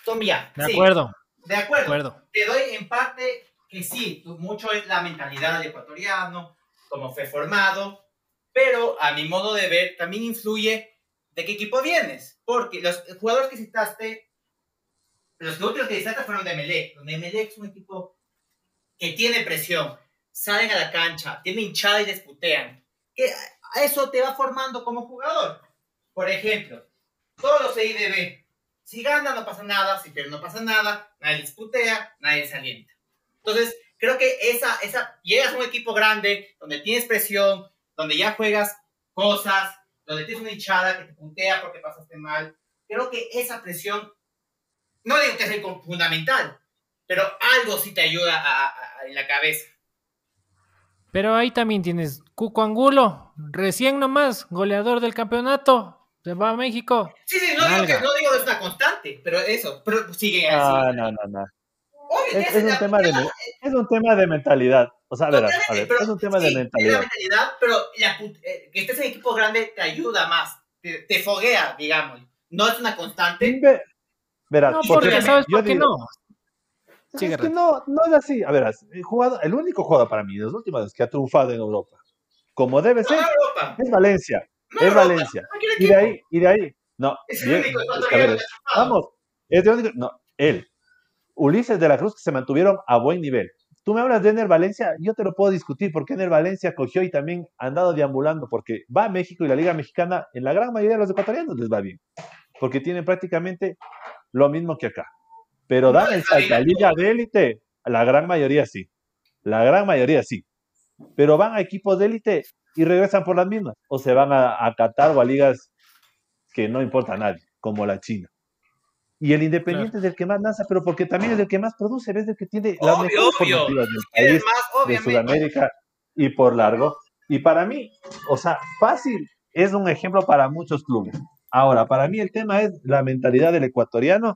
Speaker 2: Tom, ya.
Speaker 1: De acuerdo.
Speaker 2: De acuerdo. Te doy en parte que sí, mucho es la mentalidad del ecuatoriano, cómo fue formado, pero a mi modo de ver también influye de qué equipo vienes, porque los jugadores que citaste, los últimos que citaste fueron de Melec, donde Melec es un equipo que tiene presión, salen a la cancha, tienen hinchada y disputean, que eso te va formando como jugador. Por ejemplo, todos los CIDB. Si gana no pasa nada, si pierde no pasa nada, nadie disputea, nadie se alienta. Entonces, creo que esa, esa, llegas a un equipo grande, donde tienes presión, donde ya juegas cosas, donde tienes una hinchada que te puntea porque pasaste mal. Creo que esa presión, no digo que sea fundamental, pero algo sí te ayuda en la cabeza.
Speaker 1: Pero ahí también tienes Cuco Angulo, recién nomás, goleador del campeonato, se va a México.
Speaker 2: Sí, sí, no digo, que, no digo es una constante, pero eso, pero sigue así.
Speaker 4: Ah, no, no, no. Es, es, un tema de, es un tema de mentalidad. O sea, a ver, a ver es un tema de mentalidad.
Speaker 2: mentalidad pero eh, que estés en equipo grande te ayuda más, te, te, foguea, digamos. No es una constante.
Speaker 4: Verás,
Speaker 1: no, porque, ¿sabes por qué no?
Speaker 4: es que no, no es así. A ver, el, jugador, el único jugador para mí de las últimas veces que ha triunfado en Europa, como debe ser, es Valencia. Es Valencia. Y de ahí, y de ahí, no. Es bien, único, es ver, vamos, es de único, no, él. Ulises de la Cruz que se mantuvieron a buen nivel. Tú me hablas de Ener Valencia, yo te lo puedo discutir porque Ener Valencia cogió y también ha andado deambulando porque va a México y la Liga Mexicana, en la gran mayoría de los ecuatorianos les va bien, porque tienen prácticamente lo mismo que acá. Pero dan el salto a Liga de élite, la gran mayoría sí. La gran mayoría sí. Pero van a equipos de élite y regresan por las mismas. O se van a, a Qatar o a ligas que no importa a nadie, como la China. Y el Independiente es el que más lanza, pero porque también es el que más produce, es el que tiene las mejores formativas del país, de Sudamérica y por largo. Y para mí, o sea, fácil es un ejemplo para muchos clubes. Ahora, para mí el tema es la mentalidad del ecuatoriano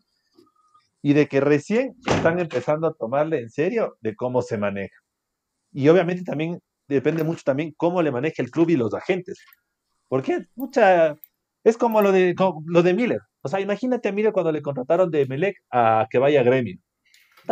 Speaker 4: y de que recién están empezando a tomarle en serio de cómo se maneja. Y obviamente también depende mucho también cómo le maneja el club y los agentes. Porque mucha, es como lo de, lo de Miller. O sea, imagínate a Miller cuando le contrataron de Melec a que vaya a Gremio.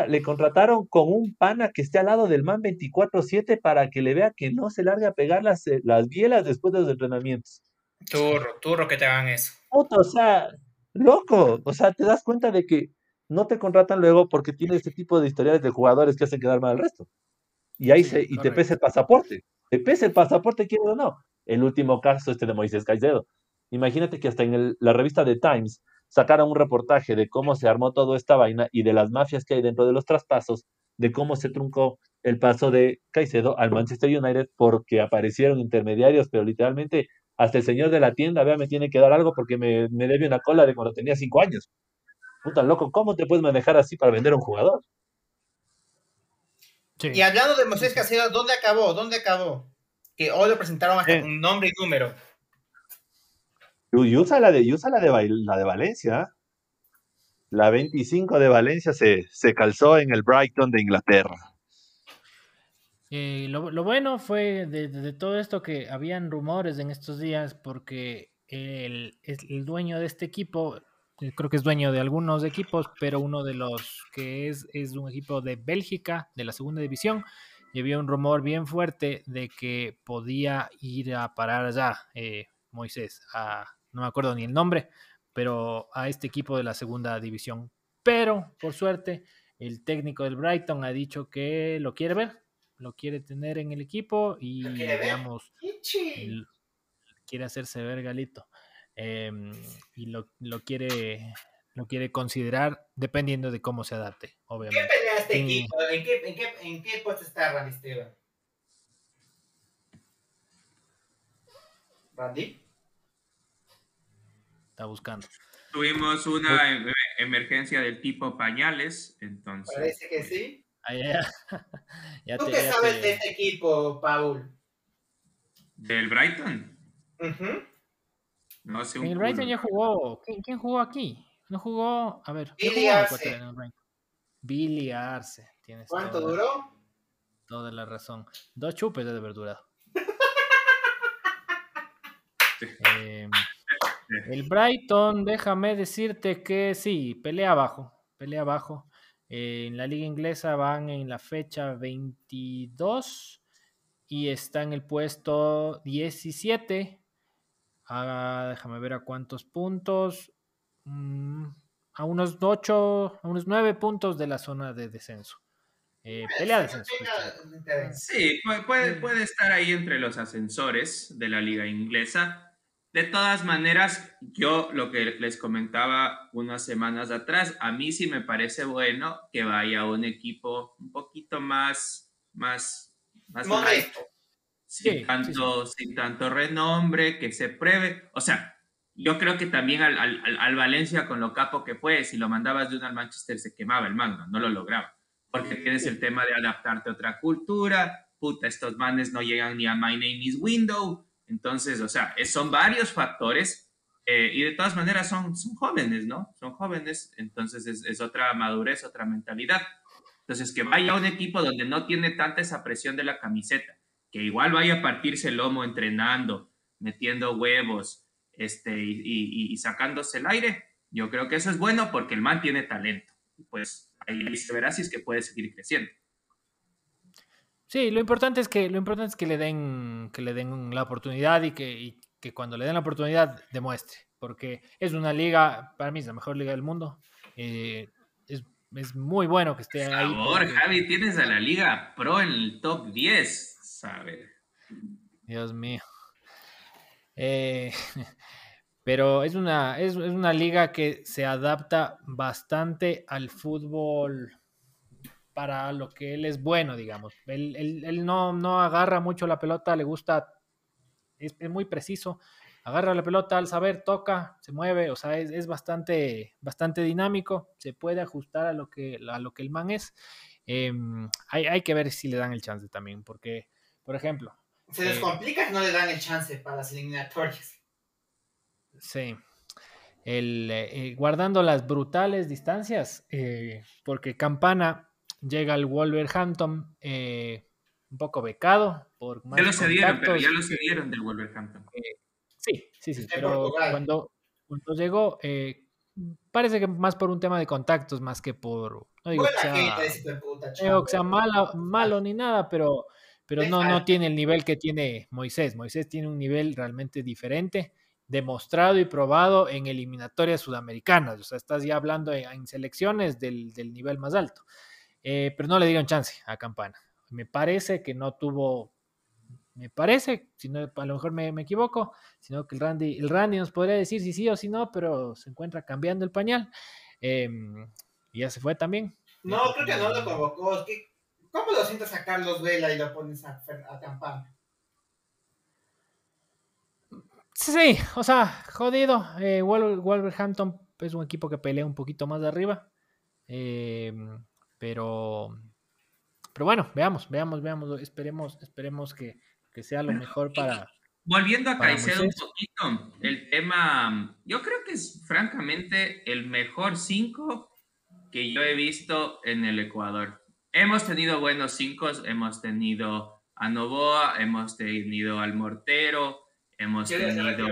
Speaker 4: Le contrataron con un pana que esté al lado del man 24-7 para que le vea que no se largue a pegar las, eh, las bielas después de los entrenamientos.
Speaker 2: Turro, turro que te hagan eso.
Speaker 4: o sea, loco. O sea, te das cuenta de que no te contratan luego porque tiene este tipo de historiales de jugadores que hacen quedar mal al resto. Y ahí se, y te pesa el pasaporte. Te pesa el pasaporte, quieres o no. El último caso este de Moisés Caicedo. Imagínate que hasta en la revista The Times sacaron un reportaje de cómo se armó toda esta vaina y de las mafias que hay dentro de los traspasos, de cómo se truncó el paso de Caicedo al Manchester United porque aparecieron intermediarios, pero literalmente hasta el señor de la tienda, vea, me tiene que dar algo porque me, me debe una cola de cuando tenía cinco años. Puta loco, ¿cómo te puedes manejar así para vender a un jugador?
Speaker 2: Y hablando de Moisés Caicedo, ¿dónde acabó? ¿Dónde acabó? Que hoy lo presentaron hasta un nombre y número.
Speaker 4: Y usa la de, usa la de, la de Valencia. La 25 de Valencia se, se calzó en el Brighton de Inglaterra.
Speaker 1: Eh, lo, bueno fue de, todo esto que habían rumores en estos días porque el, el dueño de este equipo, eh, creo que es dueño de algunos equipos, pero uno de los que es, es un equipo de Bélgica, de la segunda división, y había un rumor bien fuerte de que podía ir a parar allá, eh, Moisés, a, no me acuerdo ni el nombre, pero a este equipo de la segunda división. Pero, por suerte, el técnico del Brighton ha dicho que lo quiere ver, lo quiere tener en el equipo y, digamos, quiere hacerse ver Galito. Em, y lo, quiere lo quiere considerar dependiendo de cómo se adapte, obviamente.
Speaker 2: ¿Qué pelea este equipo? ¿En qué, en, qué, ¿En qué puesto está Randy Esteban? ¿Randy?
Speaker 1: buscando.
Speaker 3: Tuvimos una em, emergencia del tipo pañales, entonces.
Speaker 2: Parece que sí.
Speaker 1: ya.
Speaker 2: ¿Tú qué sabes de este equipo, Paul?
Speaker 3: ¿Del Brighton?
Speaker 1: No sé. el Brighton ya jugó. ¿Quién, jugó aquí? No jugó. A ver.
Speaker 2: Billy Arce.
Speaker 1: Billy Arce.
Speaker 2: ¿Cuánto duró?
Speaker 1: Toda la razón. Dos chupes de verdura. eh, el Brighton, déjame decirte que sí, pelea abajo, pelea abajo. Eh, en la liga inglesa van en la fecha 22 y está en el puesto 17. Déjame ver a cuántos puntos. Mm, a unos 8, a unos 9 puntos de la zona de descenso. Eh, pelea de descenso.
Speaker 3: Sí, puede, puede estar ahí entre los ascensores de la liga inglesa de todas maneras, yo lo que les comentaba unas semanas atrás, a mí sí me parece bueno que vaya un equipo un poquito más, más, más sin, tanto, sin tanto renombre, que se pruebe. O sea, yo creo que también al, al, al, Valencia, con lo capo que fue, si lo mandabas de uno al Manchester, se quemaba el mando, no lo lograba. Porque tienes el tema de adaptarte a otra cultura, puta, estos manes no llegan ni a My Name is Window, entonces, o sea, son varios factores eh, y de todas maneras son, son jóvenes, ¿no? Son jóvenes, entonces es, otra madurez, otra mentalidad. Entonces, que vaya a un equipo donde no tiene tanta esa presión de la camiseta, que igual vaya a partirse el lomo entrenando, metiendo huevos este, y, sacándose el aire, yo creo que eso es bueno porque el man tiene talento. Pues ahí se verá si es que puede seguir creciendo.
Speaker 1: Sí, lo importante es que lo importante es que le den que le den la oportunidad y que, que cuando le den la oportunidad demuestre, porque es una liga para mí es la mejor liga del mundo. Eh, es, es, muy bueno que esté ahí.
Speaker 3: Por favor, Javi, tienes a la liga pro en el top 10, ¿sabes?
Speaker 1: Dios mío. Eh, pero es una, es, es una liga que se adapta bastante al fútbol para lo que él es bueno, digamos. Él, no, no, agarra mucho la pelota, le gusta, es, muy preciso, agarra la pelota al saber, toca, se mueve, o sea, es, bastante, bastante dinámico, se puede ajustar a lo que, a lo que el man es. Em, hay, hay, que ver si le dan el chance también, porque, por ejemplo...
Speaker 2: Se les eh, complica que no le dan el chance para las eliminatorias.
Speaker 1: Sí. El, eh, guardando las brutales distancias, eh, porque Campana llega al Wolverhampton eh, un poco becado por
Speaker 3: más Ya lo cedieron, pero ya lo cedieron del Wolverhampton.
Speaker 1: Eh, sí, sí, sí, pero cuando, cuando, llegó, eh, parece que más por un tema de contactos, más que por... No digo, que sea, sea, malo, malo ni nada, pero, pero no, no tiene el nivel que tiene Moisés. Moisés tiene un nivel realmente diferente demostrado y probado en eliminatorias sudamericanas. O sea, estás ya hablando en, selecciones del, del, nivel más alto. Eh, pero no le dieron chance a Campana. Me parece que no tuvo, me parece, si no, a lo mejor me, equivoco, sino que el Randy, el Randy nos podría decir si sí o si no, pero se encuentra cambiando el pañal. Em, y ya se fue también.
Speaker 2: No, creo que no lo convocó. ¿Cómo lo sientes a Carlos Vela y lo pones a, Campana?
Speaker 1: Sí, o sea, jodido. Eh, Wolverhampton es un equipo que pelea un poquito más de arriba. Eh, pero, pero bueno, veamos, veamos, veamos, esperemos, esperemos que, sea lo mejor para.
Speaker 3: Volviendo a Caicedo un poquito, el tema, yo creo que es francamente el mejor 5 que yo he visto en el Ecuador. Hemos tenido buenos 5, hemos tenido a Novoa, hemos tenido al Mortero, hemos tenido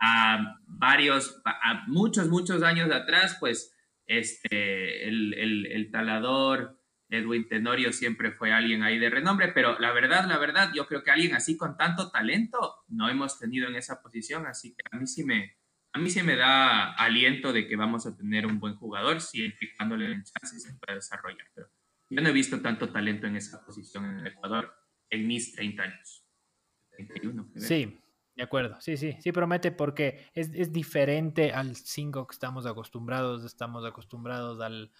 Speaker 3: a varios, a muchos, muchos años atrás, pues este, el, talador Edwin Tenorio siempre fue alguien ahí de renombre, pero la verdad, la verdad, yo creo que alguien así con tanto talento no hemos tenido en esa posición, así que a mí sí me, a mí sí me da aliento de que vamos a tener un buen jugador, siempre dándole el chance se puede desarrollar, pero yo no he visto tanto talento en esa posición en el Ecuador en mis 30 años.
Speaker 1: 31, sí, de acuerdo, sí, sí, sí promete porque es, diferente al 5 que estamos acostumbrados, estamos acostumbrados al,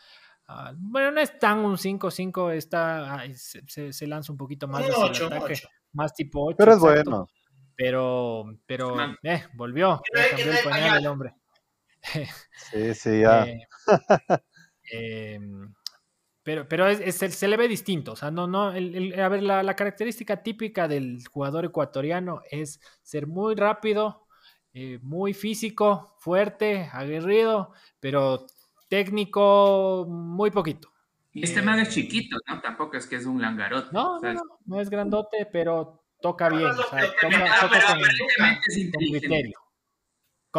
Speaker 1: bueno, no es tan un 5-5, está, se, lanza un poquito más hacia el ataque, más tipo 8.
Speaker 4: Pero es bueno.
Speaker 1: Pero, pero, eh, volvió, cambió el pañal el hombre.
Speaker 4: Sí, sí, ya.
Speaker 1: eh, em, pero, pero es, se le ve distinto. O sea, no, no. a ver, la, característica típica del jugador ecuatoriano es ser muy rápido, eh, muy físico, fuerte, aguerrido, pero técnico muy poquito.
Speaker 3: Y este man es eh, chiquito, ¿no? Tampoco es que es un langarote.
Speaker 1: No, no, no, no es grandote, pero toca bien. O sea, toca, toca con, criterio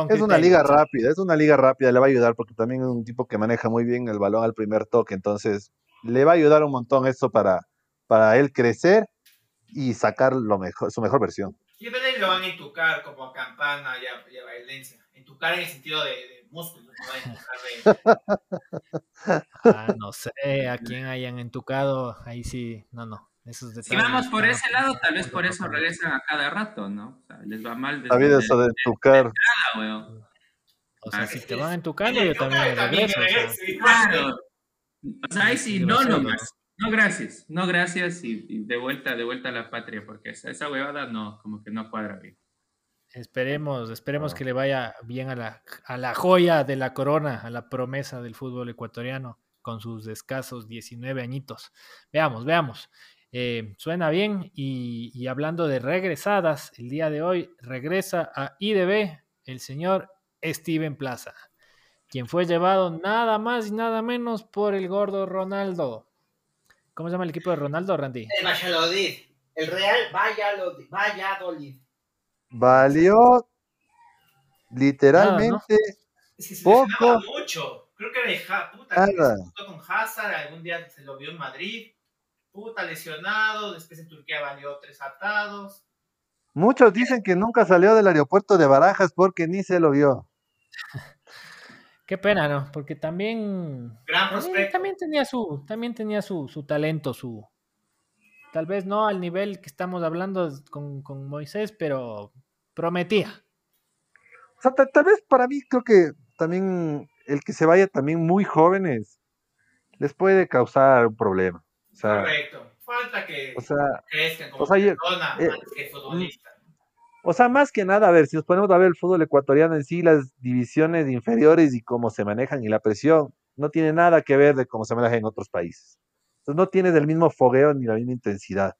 Speaker 4: es una liga rápida, es una liga rápida, le va a ayudar porque también es un tipo que maneja muy bien el balón al primer toque, entonces le va a ayudar un montón esto para, para él crecer y sacar lo mejor, su mejor versión.
Speaker 2: Y lo van a entucar como a Campana y a, y a Valencia. Entucar en el sentido de, de músculos, no
Speaker 1: ah, no sé, a quién hayan entucado, ahí sí, no, no.
Speaker 3: Si vamos por ese lado, tal vez por eso regresan a cada rato, ¿no? O sea, les va mal.
Speaker 4: Desde, vida eso de, tucar.
Speaker 1: o sea, si te van a tucar, yo también regreso.
Speaker 3: Claro. O sea, ahí sí, no nomás. No, gracias. No, gracias. Y, de vuelta, de vuelta a la patria, porque esa, esa huevada no, como que no cuadra bien.
Speaker 1: Esperemos, esperemos que le vaya bien a la, a la joya de la corona, a la promesa del fútbol ecuatoriano, con sus escasos 19 añitos. Veamos, veamos. Eh, suena bien y, y, hablando de regresadas, el día de hoy regresa a IDB el señor Steven Plaza, quien fue llevado nada más y nada menos por el gordo Ronaldo. ¿Cómo se llama el equipo de Ronaldo, Randy?
Speaker 2: El Valladolid. El Real Valladolid.
Speaker 4: Valió literalmente
Speaker 2: se poco. mucho. Creo que de puta, se con Hazard, algún día se lo vio en Madrid. Puta, lesionado. Después en Turquía valió tres atados.
Speaker 4: Muchos dicen que nunca salió del aeropuerto de Barajas porque ni se lo vio.
Speaker 1: Qué pena, ¿no? Porque también.
Speaker 2: Gran
Speaker 1: También, tenía su, también tenía su, su, talento, su. Tal vez no al nivel que estamos hablando con, con Moisés, pero prometía.
Speaker 4: O sea, tal, vez para mí creo que también el que se vaya también muy jóvenes les puede causar un problema. Sea,
Speaker 2: Correcto. Falta que
Speaker 4: o sea,
Speaker 2: crezcan como o sea, persona, eh, más que futbolista.
Speaker 4: O sea, más que nada, a ver, si nos ponemos a ver el fútbol ecuatoriano en sí, las divisiones inferiores y cómo se manejan y la presión, no tiene nada que ver de cómo se maneja en otros países. Entonces no tiene del mismo fogueo ni la misma intensidad.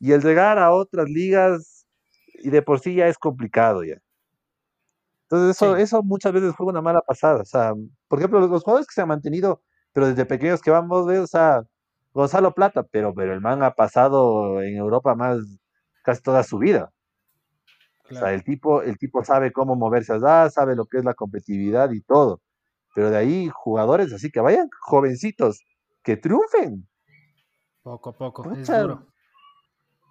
Speaker 4: Y el llegar a otras ligas, y de por sí ya es complicado ya. Entonces eso, eso muchas veces fue una mala pasada. O sea, por ejemplo, los, jugadores que se han mantenido, pero desde pequeños que vamos, ver, o sea, Gonzalo Plata, pero, pero el man ha pasado en Europa más casi toda su vida. O sea, el tipo, el tipo sabe cómo moverse allá, sabe lo que es la competitividad y todo. Pero de ahí jugadores así que vayan jovencitos, que triunfen.
Speaker 1: Poco a poco, es duro.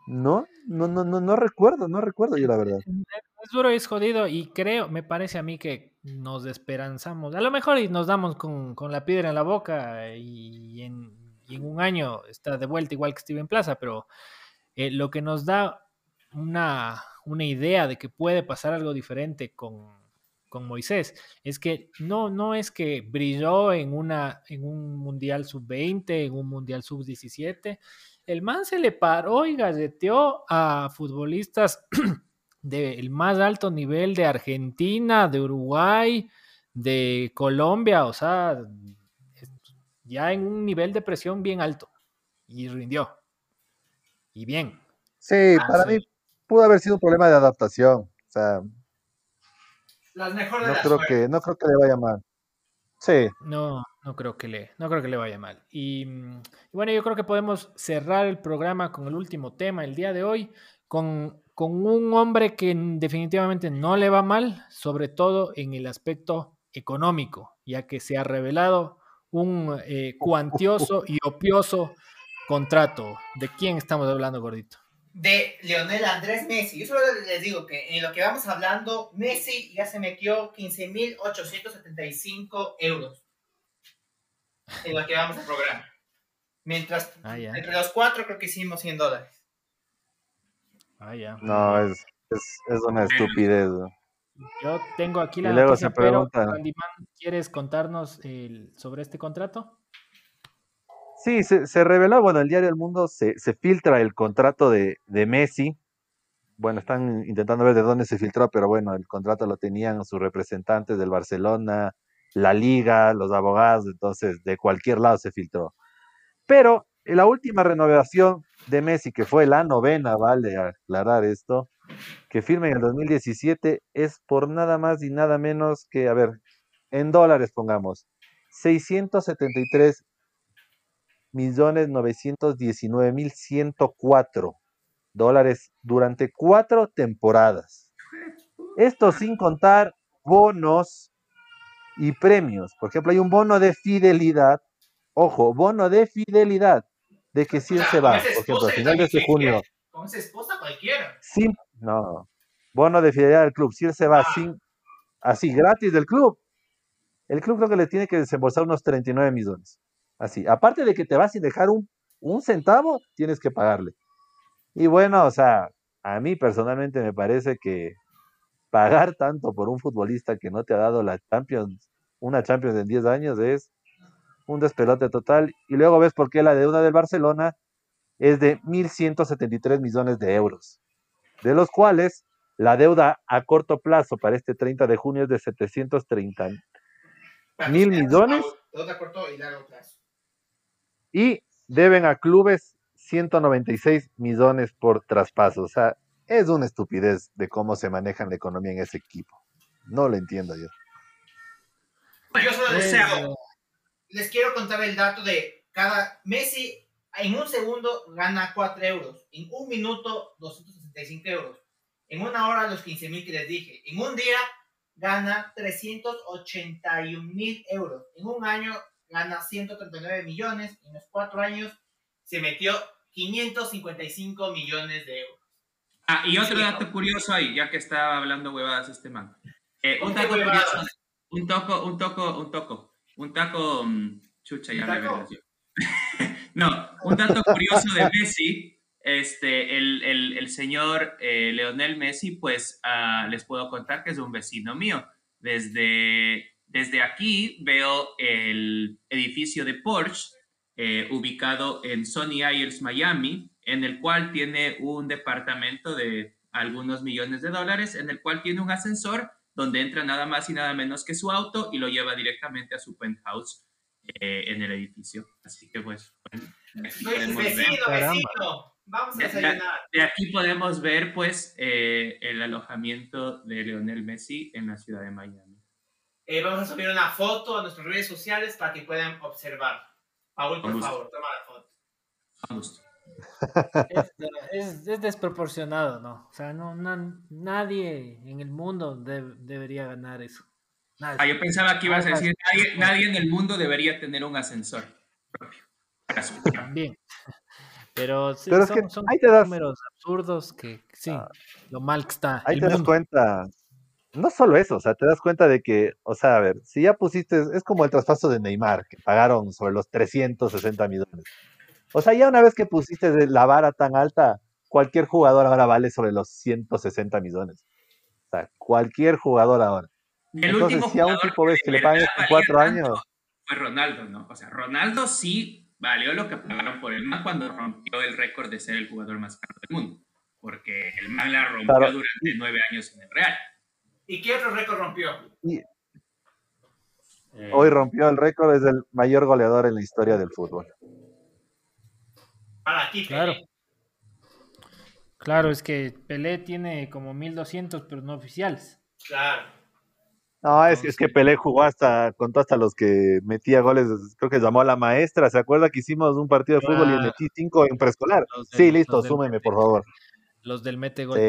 Speaker 4: No, no, no, no, no recuerdo, no recuerdo yo la verdad.
Speaker 1: Es duro y es jodido y creo, me parece a mí que nos desesperanzamos. A lo mejor y nos damos con, con la piedra en la boca y en, y en, un año está de vuelta igual que Steven Plaza, pero eh, lo que nos da una, una idea de que puede pasar algo diferente con, con Moisés. Es que no, no es que brilló en, una, en un Mundial sub-20, en un Mundial sub-17. El man se le paró y galleteó a futbolistas del más alto nivel de Argentina, de Uruguay, de Colombia, o sea, ya en un nivel de presión bien alto. Y rindió. Y bien.
Speaker 4: Sí, para mí pudo haber sido un problema de adaptación. O sea,
Speaker 2: las mejores
Speaker 4: no creo que no creo que le vaya mal. Sí.
Speaker 1: No, no creo que le, no creo que le vaya mal. Y, mm, y, bueno, yo creo que podemos cerrar el programa con el último tema el día de hoy, con, con un hombre que definitivamente no le va mal, sobre todo en el aspecto económico, ya que se ha revelado un eh, cuantioso y opioso contrato. ¿De quién estamos hablando, gordito?
Speaker 2: de Leonel Andrés Messi. Yo solo les digo que en lo que vamos hablando, Messi ya se metió 15.875 euros en lo que vamos al programa. Mientras, ah, entre los cuatro creo que hicimos 100 dólares.
Speaker 1: Ah, ya.
Speaker 4: No, es, es, es una estupidez.
Speaker 1: Yo tengo aquí la noticia, pregunta, ¿quieres contarnos el, sobre este contrato?
Speaker 4: Sí, se, reveló, bueno, el diario El Mundo se, filtra el contrato de, Messi. Bueno, están intentando ver de dónde se filtró, pero bueno, el contrato lo tenían sus representantes del Barcelona, la liga, los abogados, entonces de cualquier lado se filtró. Pero en la última renovación de Messi, que fue la novena, vale aclarar esto, que firma en el 2017, es por nada más y nada menos que, a ver, en dólares pongamos, 673 millones novecientos diecinueve mil ciento cuatro dólares durante cuatro temporadas. Esto sin contar bonos y premios. Por ejemplo, hay un bono de fidelidad. Ojo, bono de fidelidad de que si él se va, por ejemplo, al final de este junio.
Speaker 2: Con su esposa cualquiera.
Speaker 4: Sin, no, bono de fidelidad del club. Si él se va ah. sin, así, gratis del club, el club creo que le tiene que desembolsar unos 39 millones. Así, aparte de que te vas a dejar un un centavo tienes que pagarle. Y bueno, o sea, a mí personalmente me parece que pagar tanto por un futbolista que no te ha dado la Champions, una Champions en 10 años es un despelote total. Y luego ves por qué la deuda del Barcelona es de 1.173 millones de euros, de los cuales la deuda a corto plazo para este 30 de junio es de 730 mil millones. Y deben a clubes 196 millones por traspaso. O sea, es una estupidez de cómo se maneja la economía en ese equipo. No lo entiendo yo.
Speaker 2: Yo solo deseo, les quiero contar el dato de cada Messi en un segundo gana 4 euros, en un minuto 265 euros, en una hora los 15 mil que les dije, en un día gana 381 mil euros, en un año gana 139 millones, en los cuatro años se metió 555 millones de euros.
Speaker 3: Ah, y otro dato curioso ahí, ya que estaba hablando huevadas este man. Eh, un dato curioso, un toco, un toco, un toco, un taco, mm, chucha, ya me No, un dato curioso de Messi, este, el, el, el señor eh, Leonel Messi, pues uh, les puedo contar que es un vecino mío. Desde, desde aquí veo el edificio de Porsche, eh, ubicado en Sony Isles, Miami, en el cual tiene un departamento de algunos millones de dólares, en el cual tiene un ascensor donde entra nada más y nada menos que su auto y lo lleva directamente a su penthouse eh, en el edificio. Así que pues, bueno,
Speaker 2: vecino, vecino. Vamos a desayunar.
Speaker 3: De, aquí podemos ver pues eh, el alojamiento de Leonel Messi en la ciudad de Miami.
Speaker 2: Eh, vamos a subir una foto a nuestras redes sociales para que puedan observar. Paul, por favor, toma la foto.
Speaker 3: Vamos.
Speaker 1: Es, es, desproporcionado, ¿no? O sea, no, nadie en el mundo debería ganar eso.
Speaker 3: Ah, yo pensaba que ibas a decir, nadie, nadie, en el mundo debería tener un ascensor propio.
Speaker 1: También. Pero, sí, Pero es son, que son números absurdos que sí, ah. lo mal que está.
Speaker 4: Ahí te das cuenta, no solo eso, o sea, te das cuenta de que, o sea, a ver, si ya pusiste, es como el traspaso de Neymar, que pagaron sobre los 360 millones. O sea, ya una vez que pusiste la vara tan alta, cualquier jugador ahora vale sobre los 160 millones. O sea, cualquier jugador ahora. Entonces, si a un tipo ves que le pagan cuatro años.
Speaker 3: Fue Ronaldo, ¿no? O sea, Ronaldo sí valió lo que pagaron por el man cuando rompió el récord de ser el jugador más caro del mundo. Porque el man la rompió durante nueve años en el Real.
Speaker 2: ¿Y qué otro récord rompió?
Speaker 4: Hoy rompió el récord, es el mayor goleador en la historia del fútbol.
Speaker 2: Para ti,
Speaker 1: claro. Claro, es que Pelé tiene como 1200, pero no oficiales.
Speaker 2: Claro.
Speaker 4: No, es, es que Pelé jugó hasta, contó hasta los que metía goles, creo que llamó a la maestra, ¿se acuerda que hicimos un partido de fútbol y metí cinco en preescolar? sí, listo, súmeme, por favor.
Speaker 1: Los del mete gol.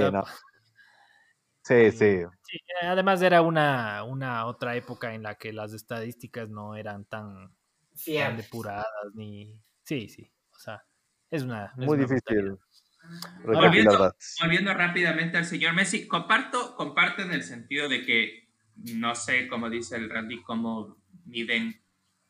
Speaker 4: Sí, sí, sí.
Speaker 1: Eh, además era una, una otra época en la que las estadísticas no eran tan, tan depuradas, ni... Sí, sí, o sea, es una...
Speaker 4: Muy difícil.
Speaker 3: Volviendo, volviendo, rápidamente al señor Messi, comparto, comparto en el sentido de que no sé, como dice el Randy, cómo miden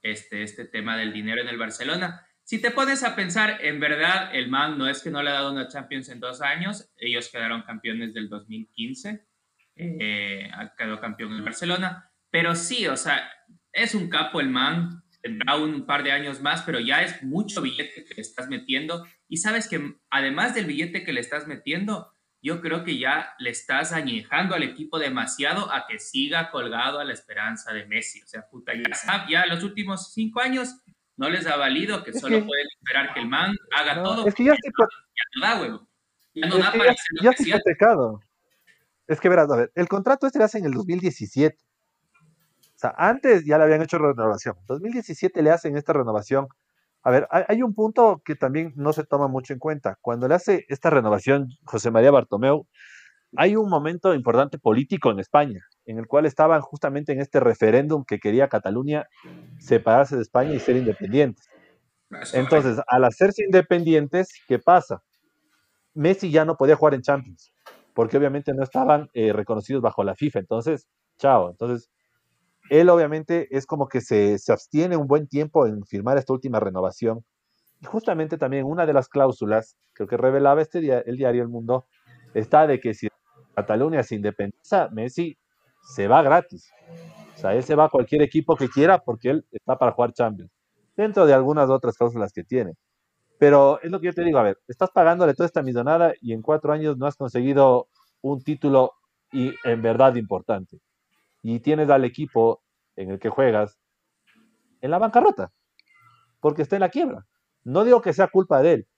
Speaker 3: este, este tema del dinero en el Barcelona. Si te pones a pensar, en verdad, el man no es que no le ha dado una Champions en dos años, ellos quedaron campeones del 2015, eh, quedó campeón en Barcelona, pero sí, o sea, es un capo el man, tendrá un par de años más, pero ya es mucho billete que le estás metiendo. Y sabes que además del billete que le estás metiendo, yo creo que ya le estás añejando al equipo demasiado a que siga colgado a la esperanza de Messi. O sea, puta, ya, ya los últimos cinco años no les ha valido que solo pueden esperar que el man haga todo.
Speaker 4: Es que ya, estoy...
Speaker 3: ya no da, huevo. Ya no da para
Speaker 4: ya, ya pecado. Es que verás, a ver, el contrato este lo hace en el 2017. O sea, antes ya le habían hecho renovación. 2017 le hacen esta renovación. A ver, hay, un punto que también no se toma mucho en cuenta. Cuando le hace esta renovación José María Bartomeu, hay un momento importante político en España, en el cual estaban justamente en este referéndum que quería Cataluña separarse de España y ser independientes. Entonces, al hacerse independientes, ¿qué pasa? Messi ya no podía jugar en Champions, porque obviamente no estaban eh, reconocidos bajo la FIFA. Entonces, chao. Entonces, él obviamente es como que se, abstiene un buen tiempo en firmar esta última renovación. Y justamente también una de las cláusulas, creo que revelaba este el diario El Mundo, está de que si Cataluña se independiza, Messi se va gratis. O sea, él se va a cualquier equipo que quiera porque él está para jugar Champions. Dentro de algunas otras cláusulas que tiene. Pero es lo que yo te digo, a ver, estás pagándole toda esta millonada y en cuatro años no has conseguido un título y en verdad importante. Y tienes al equipo en el que juegas en la bancarrota, porque está en la quiebra. No digo que sea culpa de él,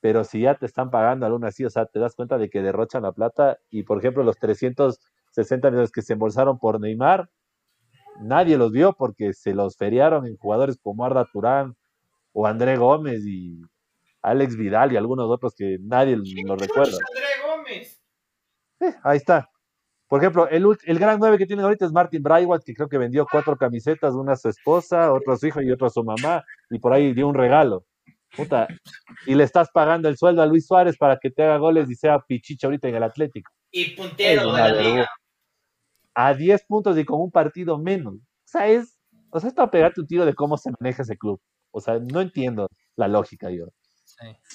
Speaker 4: pero si ya te están pagando aún así, o sea, te das cuenta de que derrochan la plata y, por ejemplo, los 360 millones que se embolsaron por Neymar, nadie los vio porque se los feriaron en jugadores como Arda Turán o André Gómez y Alex Vidal y algunos otros que nadie los recuerda.
Speaker 2: André Gómez?
Speaker 4: Eh, ahí está. Por ejemplo, el, el gran 9 que tiene ahorita es Martin Braithwaite, que creo que vendió cuatro camisetas, una a su esposa, otra a su hijo y otra a su mamá, y por ahí dio un regalo. Puta, y le estás pagando el sueldo a Luis Suárez para que te haga goles y sea pichicha ahorita en el Atlético.
Speaker 2: Y puntero de la liga.
Speaker 4: A 10 puntos y con un partido menos. O sea, es, o sea, es para pegarte un tiro de cómo se maneja ese club. O sea, no entiendo la lógica yo.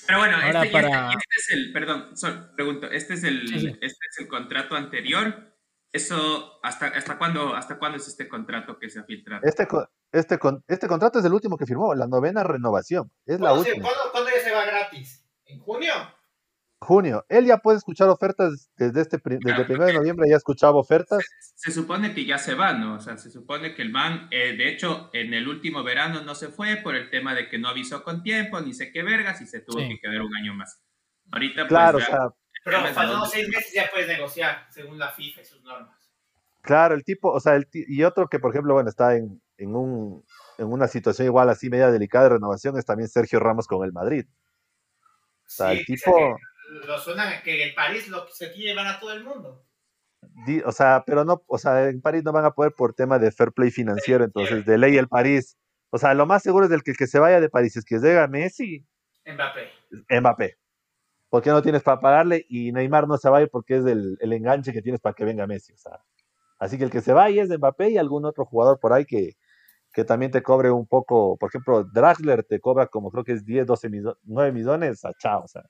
Speaker 3: Pero bueno, este, este, este, es el, perdón, pregunto, este es el, este es el contrato anterior. Eso, ¿hasta, hasta, cuándo, ¿hasta cuándo es este contrato que se ha filtrado?
Speaker 4: Este, este, este contrato es el último que firmó, la novena renovación. Es la última.
Speaker 2: ¿cuándo, ya se va gratis? ¿En junio?
Speaker 4: Junio. Él ya puede escuchar ofertas desde este desde el 1 de noviembre, ya escuchaba ofertas.
Speaker 3: Se, supone que ya se va, ¿no? O sea, se supone que el man, eh, de hecho, en el último verano no se fue por el tema de que no avisó con tiempo, ni sé qué vergas, y se tuvo que quedar un año más. Ahorita, pues,
Speaker 4: claro, o sea,
Speaker 2: pero faltando seis meses ya puedes negociar, según la FIFA y sus normas.
Speaker 4: Claro, el tipo, o sea, el y otro que, por ejemplo, bueno, está en, en, un, en una situación igual así media delicada de renovación es también Sergio Ramos con el Madrid.
Speaker 2: O sea, el tipo... Lo suena que en París lo se quiere llevar a todo el mundo.
Speaker 4: o sea, pero no, o sea, en París no van a poder por tema de fair play financiero, entonces de ley el París. O sea, lo más seguro es del que, que se vaya de París es que llega Messi.
Speaker 2: Mbappé.
Speaker 4: Mbappé porque no tienes para pagarle y Neymar no se va a ir porque es el, el enganche que tienes para que venga Messi. O sea, así que el que se va es de Mbappé y algún otro jugador por ahí que, que también te cobre un poco. Por ejemplo, Draxler te cobra como creo que es 10, 12, 9 millones. A chao, o sea,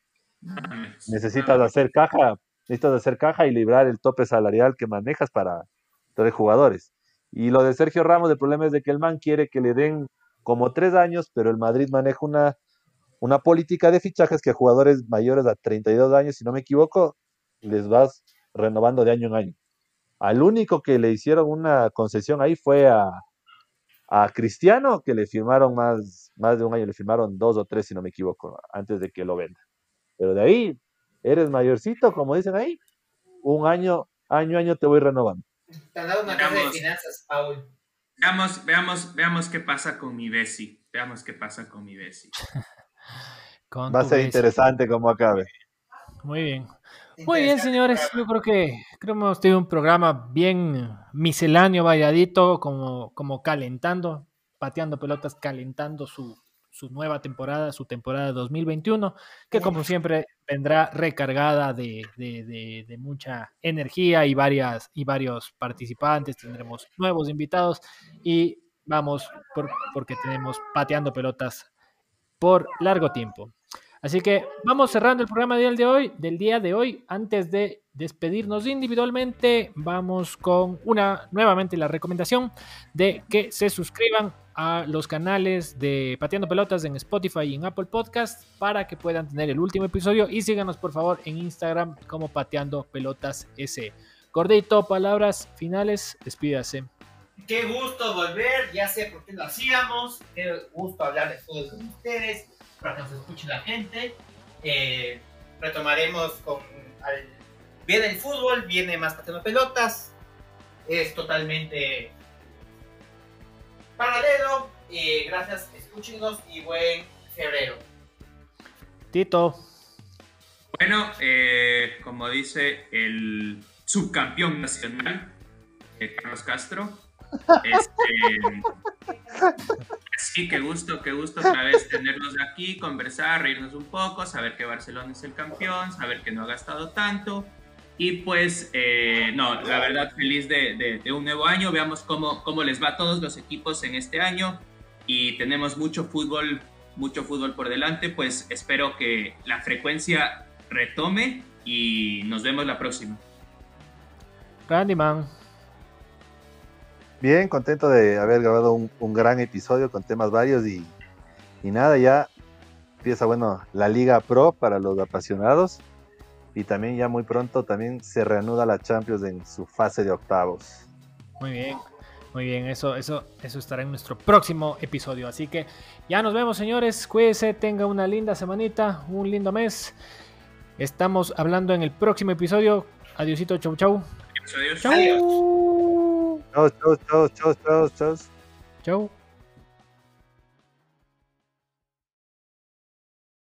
Speaker 4: necesitas hacer caja, necesitas hacer caja y librar el tope salarial que manejas para tres jugadores. Y lo de Sergio Ramos, el problema es de que el man quiere que le den como tres años, pero el Madrid maneja una una política de fichajes que a jugadores mayores a 32 años, si no me equivoco, les vas renovando de año en año. Al único que le hicieron una concesión ahí fue a, a Cristiano, que le firmaron más, más de un año, le firmaron dos o tres, si no me equivoco, antes de que lo venda. Pero de ahí, eres mayorcito, como dicen ahí, un año, año año te voy renovando.
Speaker 2: Te han dado una casa de finanzas, Paul.
Speaker 3: Veamos, veamos, veamos qué pasa con mi Bessi. Veamos qué pasa con mi Bessi.
Speaker 4: Va a ser interesante como acabe.
Speaker 1: Muy bien. Muy bien, señores. Yo creo que creo que hemos tenido un programa bien misceláneo, valladito, como, como calentando, pateando pelotas, calentando su, su nueva temporada, su temporada 2021, que como siempre vendrá recargada de, de, de, mucha energía y, varias, y varios participantes. Tendremos nuevos invitados y vamos por, porque tenemos pateando pelotas por largo tiempo. Así que vamos cerrando el programa del, de hoy, del día de hoy. Antes de despedirnos individualmente, vamos con una nuevamente la recomendación de que se suscriban a los canales de Pateando Pelotas en Spotify y en Apple Podcast para que puedan tener el último episodio y síganos por favor en Instagram como Pateando Pelotas S. Gordito, palabras finales, despídase.
Speaker 2: Qué gusto volver, ya sé por qué lo hacíamos, qué gusto hablar de con ustedes, para que nos escuche la gente. Eh, retomaremos con viene el fútbol, viene más pateando pelotas, es totalmente paralelo. Eh, gracias, escúchenos y buen febrero.
Speaker 1: Tito.
Speaker 3: Bueno, eh, como dice el subcampeón nacional, Carlos Castro, este, sí, qué gusto, qué gusto otra vez tenerlos aquí, conversar, reírnos un poco, saber que Barcelona es el campeón, saber que no ha gastado tanto. Y pues, eh, no, la verdad, feliz de, de, un nuevo año. Veamos cómo, cómo les va a todos los equipos en este año. Y tenemos mucho fútbol mucho fútbol por delante, pues espero que la frecuencia retome y nos vemos la próxima.
Speaker 1: Randy Man.
Speaker 4: Bien, contento de haber grabado un, gran episodio con temas varios y, y, nada, ya empieza, bueno, la Liga Pro para los apasionados y también ya muy pronto también se reanuda la Champions en su fase de octavos.
Speaker 1: Muy bien, muy bien, eso, eso, eso estará en nuestro próximo episodio. Así que ya nos vemos, señores. Cuídense, tenga una linda semanita, un lindo mes. Estamos hablando en el próximo episodio. Adiosito, chau, chau.
Speaker 3: Adiós. Chau.
Speaker 4: Chau, chau, chau, chau, chau, chau.
Speaker 1: Chau.